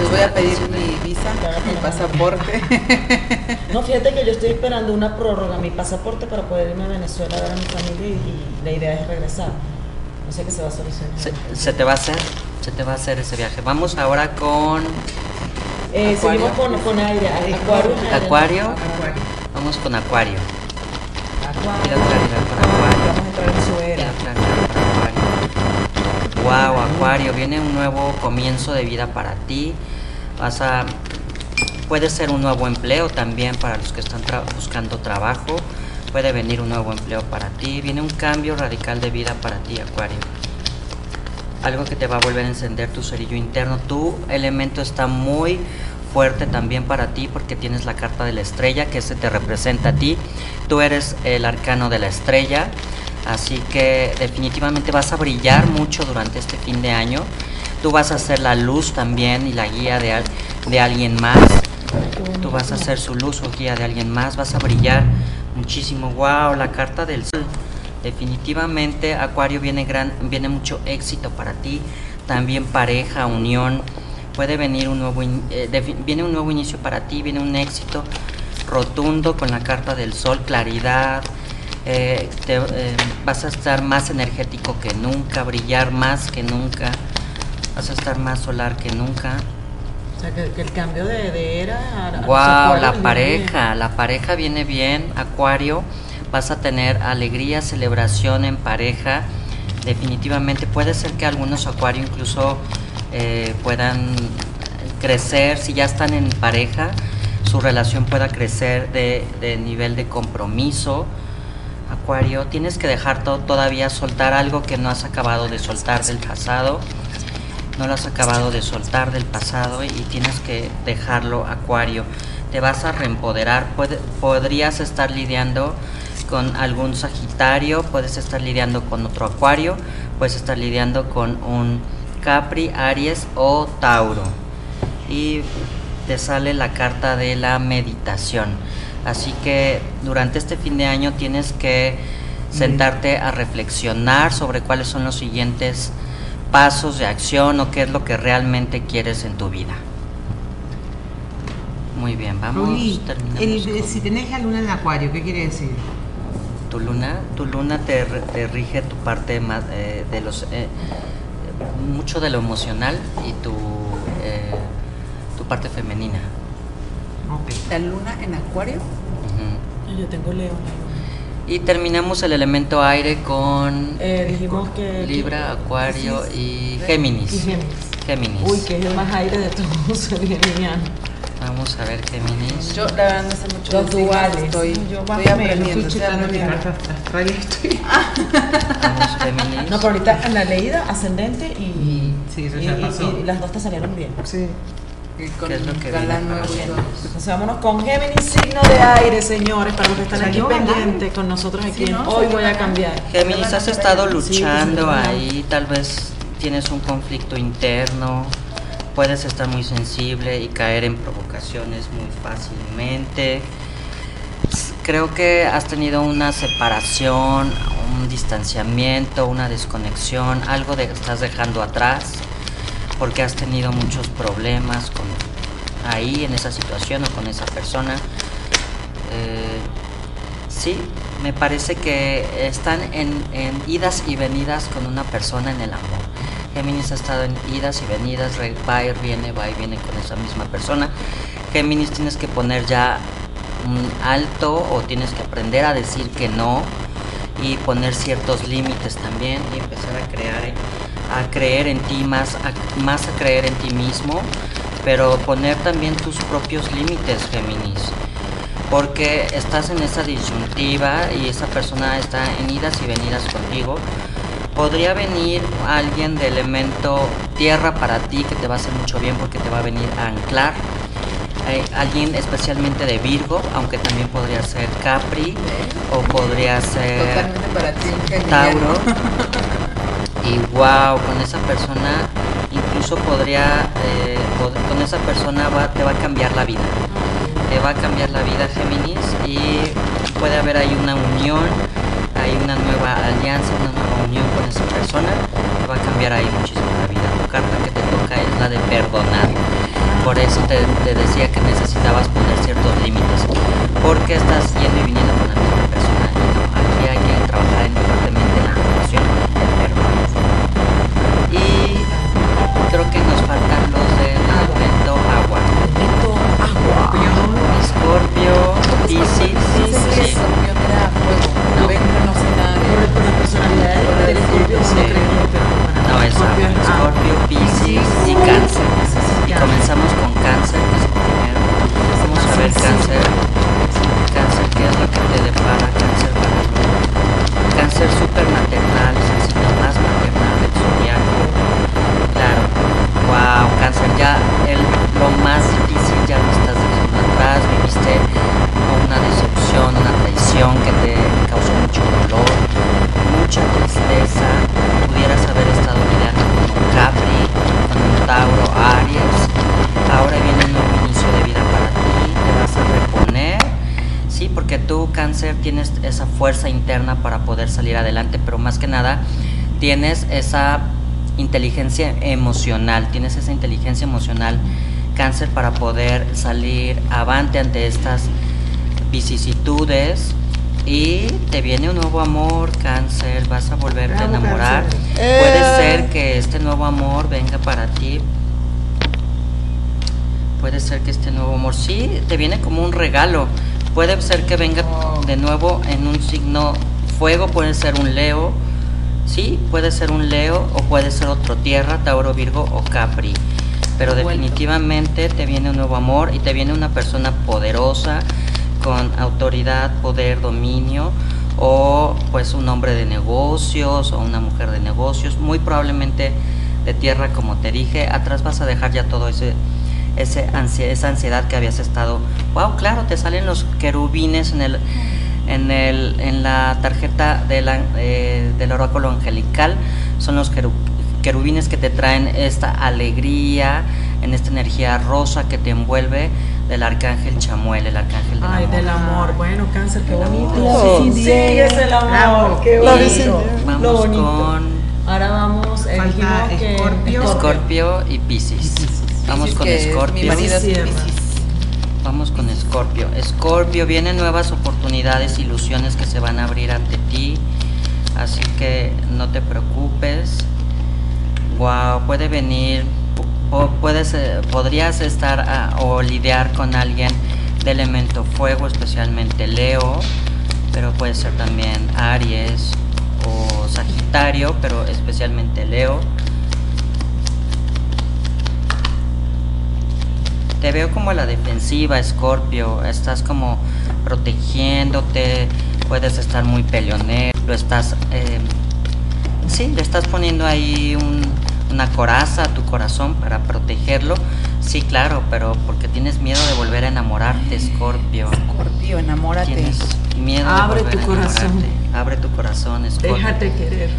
S3: Les voy a pedir mi visa, mi pasaporte.
S6: No, fíjate que yo estoy esperando una prórroga, mi pasaporte para poder irme a Venezuela a ver a mi familia y, y la idea es regresar. No sé qué se va a solucionar.
S2: Se, se te va a hacer, se te va a hacer ese viaje. Vamos ahora con
S6: Eh, seguimos con, con aire. Acuario.
S2: Acuario,
S5: Acuario.
S2: vamos con Acuario.
S6: Acuario.
S2: Wow, Acuario, viene un nuevo comienzo de vida para ti. Vas a puede ser un nuevo empleo también para los que están buscando trabajo. Puede venir un nuevo empleo para ti. Viene un cambio radical de vida para ti, Acuario. Algo que te va a volver a encender tu cerillo interno. Tu elemento está muy fuerte también para ti porque tienes la carta de la estrella que se te representa a ti. Tú eres el arcano de la estrella. Así que definitivamente vas a brillar mucho durante este fin de año. Tú vas a ser la luz también y la guía de alguien más. Tú vas a ser su luz o guía de alguien más. Vas a brillar muchísimo. Wow, la carta del sol. Definitivamente Acuario viene gran, viene mucho éxito para ti. También pareja, unión. Puede venir un nuevo, eh, viene un nuevo inicio para ti. Viene un éxito rotundo con la carta del sol, claridad. eh, eh, vas a estar más energético que nunca, brillar más que nunca. Vas a estar más solar que nunca.
S6: Sea, que, que el cambio de, de era. a-
S2: Wow, la pareja, la pareja viene bien, Acuario, vas a tener alegría, celebración en pareja, definitivamente puede ser que algunos Acuario incluso eh, puedan crecer, si ya están en pareja, su relación pueda crecer de, de nivel de compromiso. Acuario, tienes que dejar to- todavía soltar algo que no has acabado de soltar del pasado no lo has acabado de soltar del pasado y tienes que dejarlo acuario. Te vas a reempoderar, podrías estar lidiando con algún Sagitario, puedes estar lidiando con otro acuario, puedes estar lidiando con un Capri, Aries o Tauro. Y te sale la carta de la meditación. Así que durante este fin de año tienes que sentarte a reflexionar sobre cuáles son los siguientes pasos de acción o qué es lo que realmente quieres en tu vida. Muy bien, vamos. Terminamos
S5: el-
S2: con-
S5: si tenés la luna en acuario, ¿qué quiere decir?
S2: tu luna, tu luna te, re- te rige tu parte más eh, de los eh, mucho de lo emocional y tu eh, tu parte femenina.
S5: Ok.
S3: La luna en acuario.
S2: Ujú.
S6: Yo tengo Leo.
S2: Y terminamos el elemento aire con
S6: Eh, dijimos que.
S2: Libra, Acuario y
S6: Y
S2: Géminis.
S6: Géminis.
S2: Géminis.
S6: Uy, que es el más aire de todos, geminiano.
S2: Vamos a ver Géminis.
S3: Yo la verdad no sé mucho
S6: Los duales.
S3: Estoy,
S6: Yo
S3: estoy aprendiendo.
S5: Estoy
S3: estoy
S5: checando mi
S3: aprendiendo.
S5: carta astral y estoy.
S2: Vamos Géminis.
S6: No, pero ahorita en la leída, ascendente y.
S5: Y- sí, eso ya
S6: y- y-
S5: pasó.
S6: y las dos te salieron bien.
S5: Sí.
S3: Y con
S2: ¿Qué es lo que
S3: galán nuevo.
S6: Entonces vámonos con Géminis, signo de aire, señores, para los que están aquí
S5: Salió galán.
S6: pendientes con nosotros aquí
S3: Sí, ¿no?
S6: Hoy voy a cambiar.
S2: Géminis, has estado
S6: Sí,
S2: luchando
S6: pues,
S2: ahí, tal vez tienes un conflicto interno, puedes estar muy sensible y caer en provocaciones muy fácilmente. Creo que has tenido una separación, un distanciamiento, una desconexión, algo de estás dejando atrás porque has tenido muchos problemas con ahí en esa situación o con esa persona. Eh, Sí, me parece que están en, en idas y venidas con una persona en el amor. Géminis ha estado en idas y venidas, va y viene, va y viene con esa misma persona. Géminis tienes que poner ya un alto o tienes que aprender a decir que no y poner ciertos límites también y empezar a crear a creer en ti más a, más a creer en ti mismo pero poner también tus propios límites Géminis porque estás en esa disyuntiva y esa persona está en idas y venidas contigo. Podría venir alguien de elemento tierra para ti que te va a hacer mucho bien porque te va a venir a anclar. Eh, alguien especialmente de Virgo, aunque también podría ser Capri o podría ser
S3: Totalmente para ti. geminiano.
S2: Tauro. Y wow, con esa persona incluso podría, eh, con esa persona te va a cambiar la vida. Te va a cambiar la vida Géminis y puede haber ahí una unión, hay una nueva alianza, una nueva unión con esa persona. Te va a cambiar ahí muchísimo la vida. Tu carta que te toca es la de perdonar. Por eso te, te decía que necesitabas poner ciertos límites. Porque estás yendo y viniendo con la misma persona. Y no, aquí hay que trabajar en sí, sí, sí, sí. No, no sé nada de Por la personalidad del no creo No, es escorpio, piscis y cáncer. Y comenzamos con cáncer, que es primero. Vamos
S6: a ver cáncer.
S2: Cáncer, ¿qué es lo que te depara cáncer para ti? Cáncer súper maternal, es el signo más maternal del zodiaco. Claro. Wow, cáncer, ya el, lo más difícil ya lo estás dejando atrás, viviste una traición que te causó mucho dolor, mucha tristeza, pudieras haber estado peleando con un Capri, con un Tauro, Aries, ahora viene un nuevo inicio de vida para ti, te vas a reponer, sí, porque tú cáncer tienes esa fuerza interna para poder salir adelante, pero más que nada tienes esa inteligencia emocional, tienes esa inteligencia emocional cáncer para poder salir avante ante estas vicisitudes y te viene un nuevo amor, cáncer, vas a volverte a enamorar.
S5: Cáncer.
S2: Puede
S1: Eh.
S2: ser que este nuevo amor venga para ti. Puede ser que este nuevo amor, sí, te viene como un regalo. Puede ser que venga de nuevo en un signo fuego, puede ser un Leo. Sí, puede ser un Leo o puede ser otro Tierra, Tauro, Virgo o Capri. Pero definitivamente te viene un nuevo amor y te viene una persona poderosa con autoridad, poder, dominio o pues un hombre de negocios o una mujer de negocios, muy probablemente de tierra como te dije, atrás vas a dejar ya todo ese, ese esa ansiedad que habías estado, wow, claro, te salen los querubines en el en el en la tarjeta de la, eh, del oráculo angelical, son los queru- querubines que te traen esta alegría, en esta energía rosa que te envuelve del arcángel Chamuel, el arcángel del
S6: Ay,
S2: amor.
S6: del amor. Bueno, cáncer, qué bonito.
S1: Is in
S6: Sí,
S1: the
S6: es el amor.
S5: Bravo.
S6: Qué bonito.
S2: Vamos
S6: Lo bonito.
S2: con
S6: Ahora vamos, eh,
S5: Falta
S6: que
S5: Escorpio.
S2: Escorpio y Piscis. Vamos con
S3: mi
S2: Escorpio.
S3: marido es
S6: Cierra.
S3: Piscis.
S2: Vamos con Escorpio. Escorpio, vienen nuevas oportunidades, ilusiones que se van a abrir ante ti. Así que no te preocupes. Wow, puede venir, po- puedes, eh, podrías estar ah, o lidiar con alguien de elemento fuego, especialmente Leo, pero puede ser también Aries o Sagitario, pero especialmente Leo. Te veo como a la defensiva, Escorpio. Estás como protegiéndote. Puedes estar muy peleonero. Lo estás. eh, sí, le estás poniendo ahí un- una coraza a tu corazón para protegerlo. Sí, claro, pero porque tienes miedo de volver a enamorarte, Escorpio.
S3: Escorpio, enamórate.
S2: Tienes miedo
S6: Abre
S2: de volver
S6: tu
S2: a
S6: corazón.
S2: enamorarte. Abre tu corazón, Escorpio.
S6: déjate querer.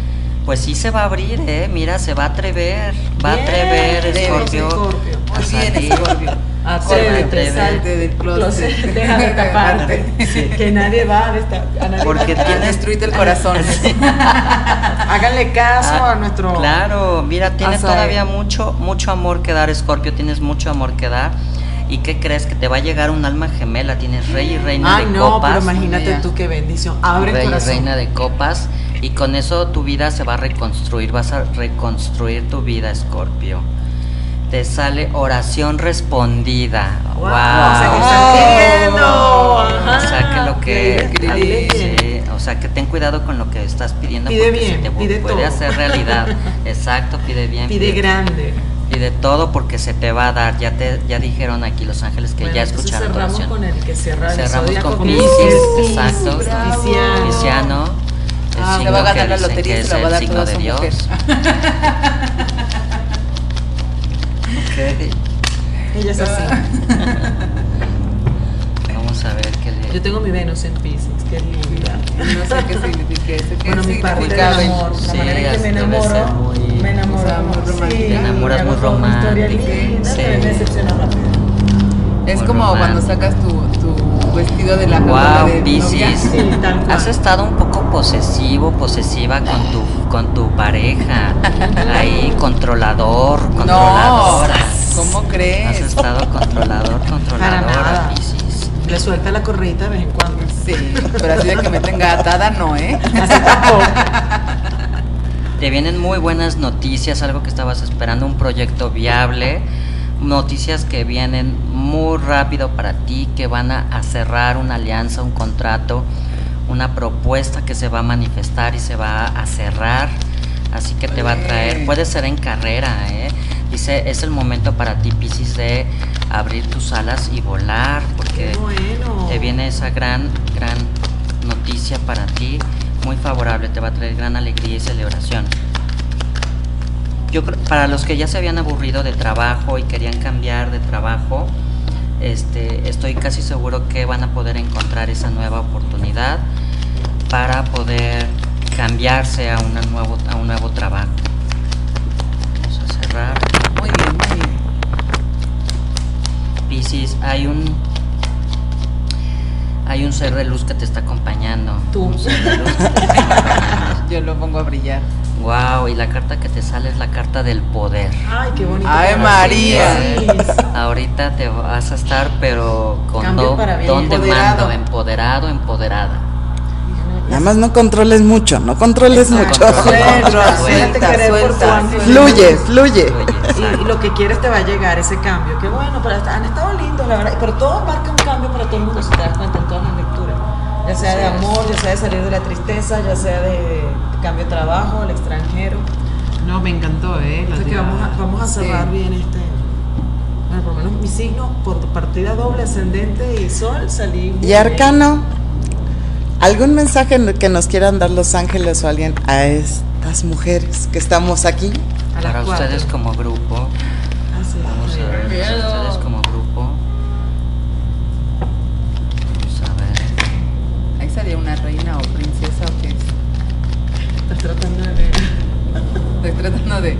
S2: Pues sí se va a abrir, eh. Mira, se va a atrever. Va a atrever. Escorpio. a
S3: Muy bien,
S2: salir.
S6: Salte
S3: del closet.
S6: closet, deja de taparte. Que nadie va a nadie
S2: Porque tienes-
S3: Destruirte el corazón.
S6: Háganle caso
S2: Ah,
S6: a nuestro.
S2: Claro, mira, tienes todavía mucho, mucho amor que dar, Escorpio, tienes mucho amor que dar. ¿Y qué crees? Que te va a llegar un alma gemela, tienes rey y reina
S6: Ay,
S2: de
S6: no,
S2: copas.
S6: pero imagínate
S3: Mira.
S6: tú qué bendición. Abre el
S2: rey y
S6: corazón.
S2: reina de copas. Y con eso tu vida se va a reconstruir, vas a reconstruir tu vida, Escorpio. Te sale oración respondida. Wow.
S6: Wow, o sea que. Ajá.
S2: O sea que lo que
S6: Pide, pide bien.
S2: sí, o sea que ten cuidado con lo que estás pidiendo
S6: Pide
S2: porque
S6: bien,
S2: se te
S6: pide
S2: puede
S6: todo.
S2: hacer realidad. Exacto, pide bien.
S6: Pide grande.
S2: Pide todo porque se te va a dar. Ya te ya dijeron aquí los ángeles que
S6: Bueno,
S2: ya escucharon
S6: cerramos
S2: oración.
S6: con el que cierra el
S2: Cerramos
S6: zodiaco,
S2: con
S6: que es
S2: Piscis,
S6: Piscis,
S2: exacto.
S6: Pisciano.
S2: Pisciano, el
S3: Ah,
S2: signo
S3: le va a ganar
S2: que
S3: la lotería
S2: que
S3: y
S2: es
S3: se la va a
S2: el
S3: dar
S2: signo
S3: toda
S2: de
S3: su
S2: Dios.
S3: mujer.
S6: Ella es así.
S2: Vamos a ver qué le.
S6: Yo tengo mi Venus en Pisces, qué linda.
S3: No sé qué significa eso. ¿Qué
S6: Bueno, mi parte del
S3: significa Venus?
S6: amor, la
S2: Sí,
S6: manera en que me enamoro,
S2: muy-
S6: me enamoro
S3: o sea, muy
S6: como-
S3: romántica.
S6: sí,
S2: Te enamoras muy
S6: historia
S2: romántica,
S6: linda,
S2: sí.
S6: pero me decepciona rápido.
S3: Es
S2: Muy
S3: como cuando sacas tu, tu vestido de la
S2: Wow,
S3: de.
S6: Sí.
S2: Has estado un poco posesivo, posesiva con tu con tu pareja. Ahí controlador,
S3: No,
S2: controladora.
S3: ¿cómo
S2: Has
S3: crees?
S2: estado controlador,
S6: Para
S2: controladora,
S6: nada.
S2: Piscis.
S6: Le suelta la correita de vez en cuando.
S3: Sí, pero así de que me tenga atada, no, ¿eh?
S6: Así tampoco.
S2: Te vienen muy buenas noticias, algo que estabas esperando, un proyecto viable, noticias que vienen muy rápido para ti, que van a, cerrar una alianza, un contrato, una propuesta que se va a manifestar y se va a cerrar, así que te va a traer, puede ser en carrera, ¿eh? dice, es el momento para ti, Piscis, de abrir tus alas y volar, porque
S6: bueno.
S2: te viene esa gran, gran noticia para ti, muy favorable, te va a traer gran alegría y celebración. Yo creo, para los que ya se habían aburrido de trabajo y querían cambiar de trabajo, este, estoy casi seguro que van a poder encontrar esa nueva oportunidad para poder cambiarse a, una nuevo, a un nuevo trabajo. Vamos a cerrar.
S3: Muy bien, muy bien.
S2: Piscis, hay un hay un ser de luz que te está acompañando.
S6: Tú.
S2: Un ser de luz que te está acompañando.
S3: Yo lo pongo a brillar.
S2: Wow, y la carta que te sale es la carta del poder.
S6: Ay, qué bonito.
S3: Ave María.
S2: Ahorita te vas a estar, pero con
S6: Cambio
S2: do-
S6: para bien.
S2: don de mando, empoderado, empoderada.
S1: Nada más no controles mucho, no controles mucho.
S2: Suelta.
S1: Fluye, fluye.
S6: Y, lo que quieres te va a llegar, ese cambio. Qué bueno, pero han estado lindos, la verdad. Pero todo marca un cambio para todo el mundo, si te das cuenta en todas las lecturas. Ya sea de amor, ya sea de salir de la tristeza, ya sea de cambio de trabajo, al extranjero.
S5: No, me encantó, ¿eh?
S6: Así que vamos a, vamos a cerrar
S3: Sí.
S6: bien este. Bueno, por lo menos mi signo, por partida doble, ascendente y sol, salí.
S1: Y. Arcano, ¿algún mensaje que nos quieran dar los ángeles o alguien a estas mujeres que estamos aquí?
S6: A
S2: Para
S6: cuatro.
S2: ustedes como grupo,
S6: Ah, sí,
S2: vamos a ver, ustedes como grupo. Vamos a ver.
S3: Ahí salía una reina o
S6: tratando de ver.
S3: Estoy tratando de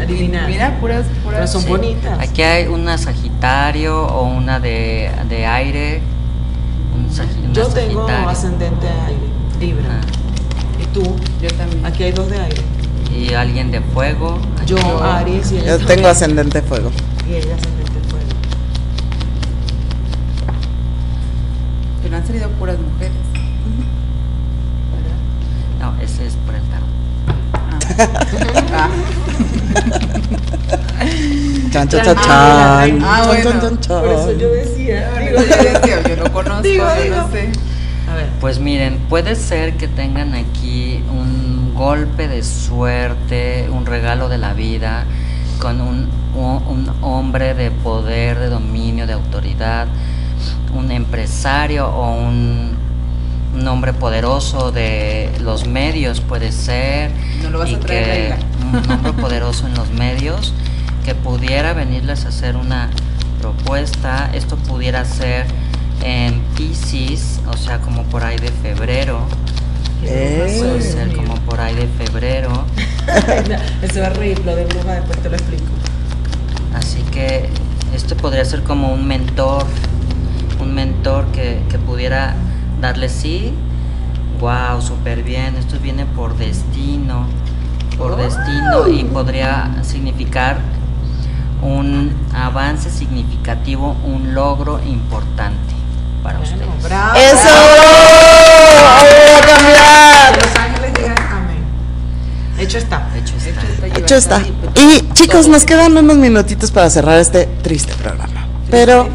S6: Adivinar.
S3: Mira, puras, puras.
S6: Pero son
S2: Sí.
S6: bonitas.
S2: Aquí hay una Sagitario o una de, de aire. Un sagi- una
S6: Yo tengo
S2: Sagitario.
S6: ascendente aire, Libra.
S2: Ah,
S6: ¿Y tú?
S3: Yo también.
S6: Aquí hay dos de aire.
S2: Y alguien de fuego.
S6: Yo,
S3: Yo-
S6: Aries y ella.
S1: Yo tengo
S6: también.
S1: ascendente fuego.
S6: Y ella ascendente fuego.
S3: Pero han salido puras mujeres.
S2: No, ese es por el tarot.
S3: Ah.
S1: Chan, chan, chan.
S3: Ah, bueno.
S1: chan, chan, chan.
S6: Por eso yo decía. Digo,
S3: yo decía, yo lo conozco,
S6: Digo,
S3: yo
S6: digo.
S3: no sé.
S6: A ver.
S2: Pues miren, puede ser que tengan aquí un golpe de suerte, un regalo de la vida, con un- un hombre de poder, de dominio, de autoridad, un empresario o un, un hombre poderoso de los medios puede ser.
S3: No lo vas
S2: y
S3: a traer,
S2: que un hombre poderoso en los medios que pudiera venirles a hacer una propuesta. Esto pudiera ser en Pisces, o sea, como por ahí de febrero.
S1: Eh.
S2: Puede ser como por ahí de febrero.
S6: Él se va a reír, lo de bruja, después te lo explico.
S2: Así que este podría ser como un mentor, un mentor que, que pudiera darle sí. Wow, súper bien. Esto viene por destino, por destino y podría significar un avance significativo, un logro importante para
S6: Bueno,
S2: ustedes.
S6: bravo.
S1: ¡Eso! ¡Voy a cambiar!
S6: Los ángeles digan amén. Hecho está.
S2: Hecho está.
S1: Hecho está. Y chicos, nos quedan unos minutitos para cerrar este triste programa. Pero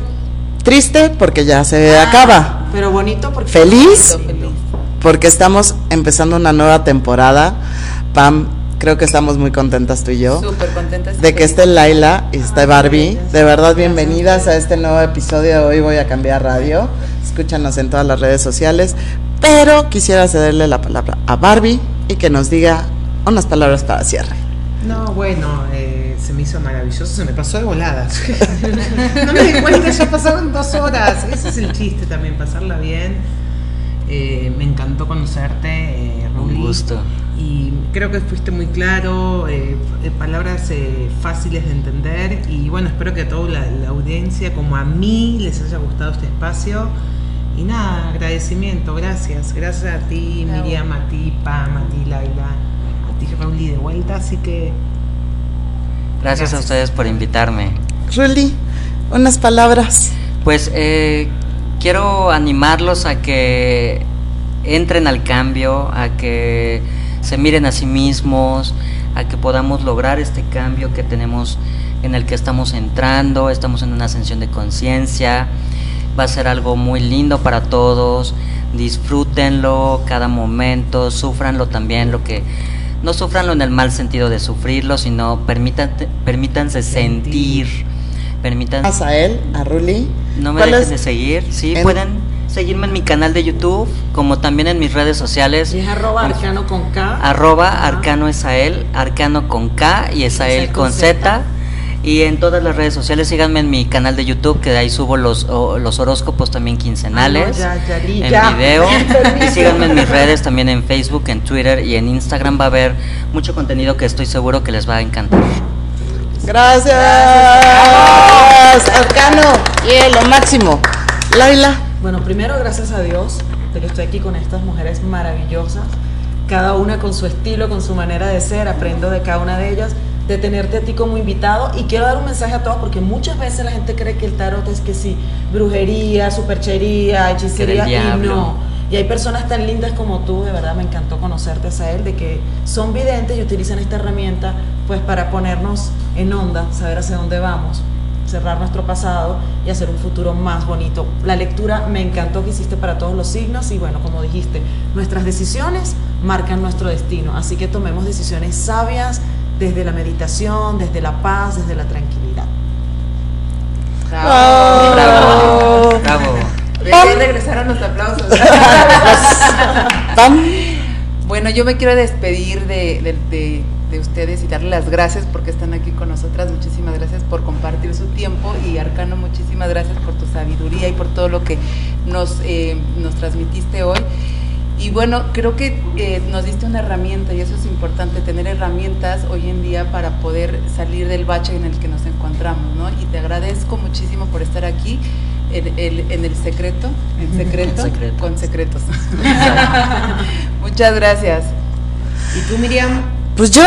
S1: triste porque ya se acaba.
S6: Pero bonito porque.
S1: Feliz
S3: Feliz.
S1: porque estamos empezando una nueva temporada. Pam, creo que estamos muy contentas tú y yo.
S3: Súper contentas.
S1: De que esté Laila y esté Barbie. De verdad, bienvenidas a este nuevo episodio de Hoy Voy a Cambiar Radio. Escúchanos en todas las redes sociales. Pero quisiera cederle la palabra a Barbie y que nos diga unas palabras para cierre.
S5: No, bueno, eh, se me hizo maravilloso, se me pasó de voladas. no me di cuenta, ya pasaron dos horas. Ese es el chiste también, pasarla bien. Eh, me encantó conocerte, eh,
S2: Un gusto.
S5: Y creo que fuiste muy claro, eh, eh, palabras eh, fáciles de entender. Y bueno, espero que a toda la, la audiencia, como a mí, les haya gustado este espacio. Y nada, agradecimiento, gracias. Gracias a ti. Miriam, a ti, Pam, a ti, Laila, a ti, Rauli, de vuelta. Así que
S2: Gracias a ustedes por invitarme.
S1: Ruli, unas palabras.
S2: Pues eh, quiero animarlos a que entren al cambio, a que se miren a sí mismos, a que podamos lograr este cambio que tenemos en el que estamos entrando, estamos en una ascensión de conciencia, va a ser algo muy lindo para todos, disfrútenlo cada momento, sufranlo también, lo que no sufranlo en el mal sentido de sufrirlo, sino permítanse, permítanse sentir, permítanse
S1: Más a él, a Ruli.
S2: no me
S1: ¿Cuál
S2: dejen de seguir. Sí,
S1: En-
S2: pueden seguirme en mi canal de YouTube, como también en mis redes sociales.
S6: Y es arroba arcano con K.
S2: Arroba
S6: Ajá.
S2: Arcano Esael, Arcano con K y Esael
S6: Esael
S2: con
S6: con
S2: Z.
S6: Z.
S2: Y en todas las redes sociales síganme en mi canal de YouTube, que de ahí subo los, o- los horóscopos también quincenales
S6: Ah, no, ya, ya, di,
S2: en
S6: ya.
S2: video. y síganme en mis redes, también en Facebook, en Twitter y en Instagram. Va a haber mucho contenido que estoy seguro que les va a encantar.
S1: Gracias. Arcano. Y lo máximo. Laila.
S6: Bueno, primero gracias a Dios de que estoy aquí con estas mujeres maravillosas, cada una con su estilo, con su manera de ser, aprendo de cada una de ellas, de tenerte a ti como invitado. Y quiero dar un mensaje a todos porque muchas veces la gente cree que el tarot es que sí, brujería, superchería, hechicería y no. Y hay personas tan lindas como tú, de verdad me encantó conocerte, Sael, de que son videntes y utilizan esta herramienta pues para ponernos en onda, saber hacia dónde vamos, cerrar nuestro pasado y hacer un futuro más bonito. La lectura me encantó que hiciste para todos los signos y bueno, como dijiste, nuestras decisiones marcan nuestro destino, así que tomemos decisiones sabias desde la meditación, desde la paz, desde la tranquilidad.
S2: Bravo. Bravo.
S3: Ve, ya regresaron los aplausos. Bueno, yo me quiero despedir de, de- de- de ustedes y darles las gracias porque están aquí con nosotras. Muchísimas gracias por compartir su tiempo y Arcano, muchísimas gracias por tu sabiduría y por todo lo que nos, eh, nos transmitiste hoy. Y bueno, creo que eh, nos diste una herramienta y eso es importante, tener herramientas hoy en día para poder salir del bache en el que nos encontramos, ¿no? Y te agradezco muchísimo por estar aquí en el, en el secreto, en secreto,
S2: En secreto.
S3: con secretos. Muchas gracias.
S4: ¿Y tú, Miriam?
S1: Pues yo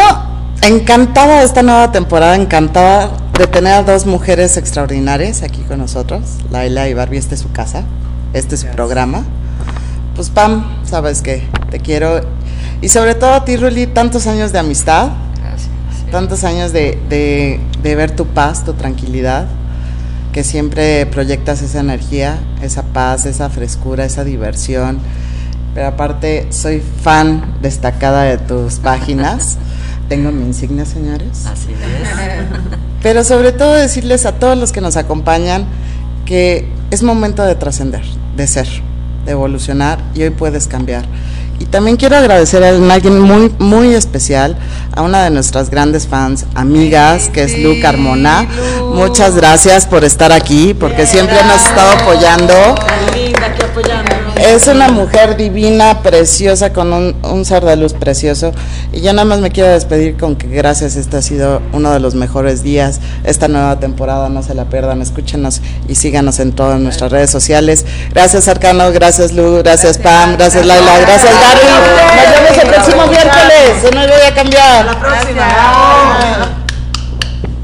S1: encantada de esta nueva temporada, encantada de tener a dos mujeres extraordinarias aquí con nosotros, Laila y Barbie, este es su casa, este es su
S4: Gracias.
S1: programa. Pues Pam, sabes que te quiero y sobre todo a ti, Ruli, tantos años de amistad,
S2: Gracias.
S1: tantos años de, de- de ver tu paz, tu tranquilidad, que siempre proyectas esa energía, esa paz, esa frescura, esa diversión. Pero aparte, soy fan destacada de tus páginas. Tengo mi insignia, señores.
S2: Así es.
S1: Pero sobre todo decirles a todos los que nos acompañan que es momento de trascender, de ser, de evolucionar y hoy puedes cambiar. Y también quiero agradecer a alguien muy, muy especial, a una de nuestras grandes fans, amigas, que es Lu Carmona. Muchas gracias por estar aquí, porque siempre nos ha estado apoyando.
S6: Tan linda aquí apoyándonos.
S1: Es una mujer divina, preciosa, con un, un ser de luz precioso. Y yo nada más me quiero despedir con que gracias, este ha sido uno de los mejores días. Esta nueva temporada, no se la pierdan, escúchenos y síganos en todas nuestras redes sociales. Gracias Arcano, gracias Lu, gracias, Pam, gracias Laila, gracias Gary. Nos vemos el próximo miércoles, no voy a cambiar.
S6: La próxima.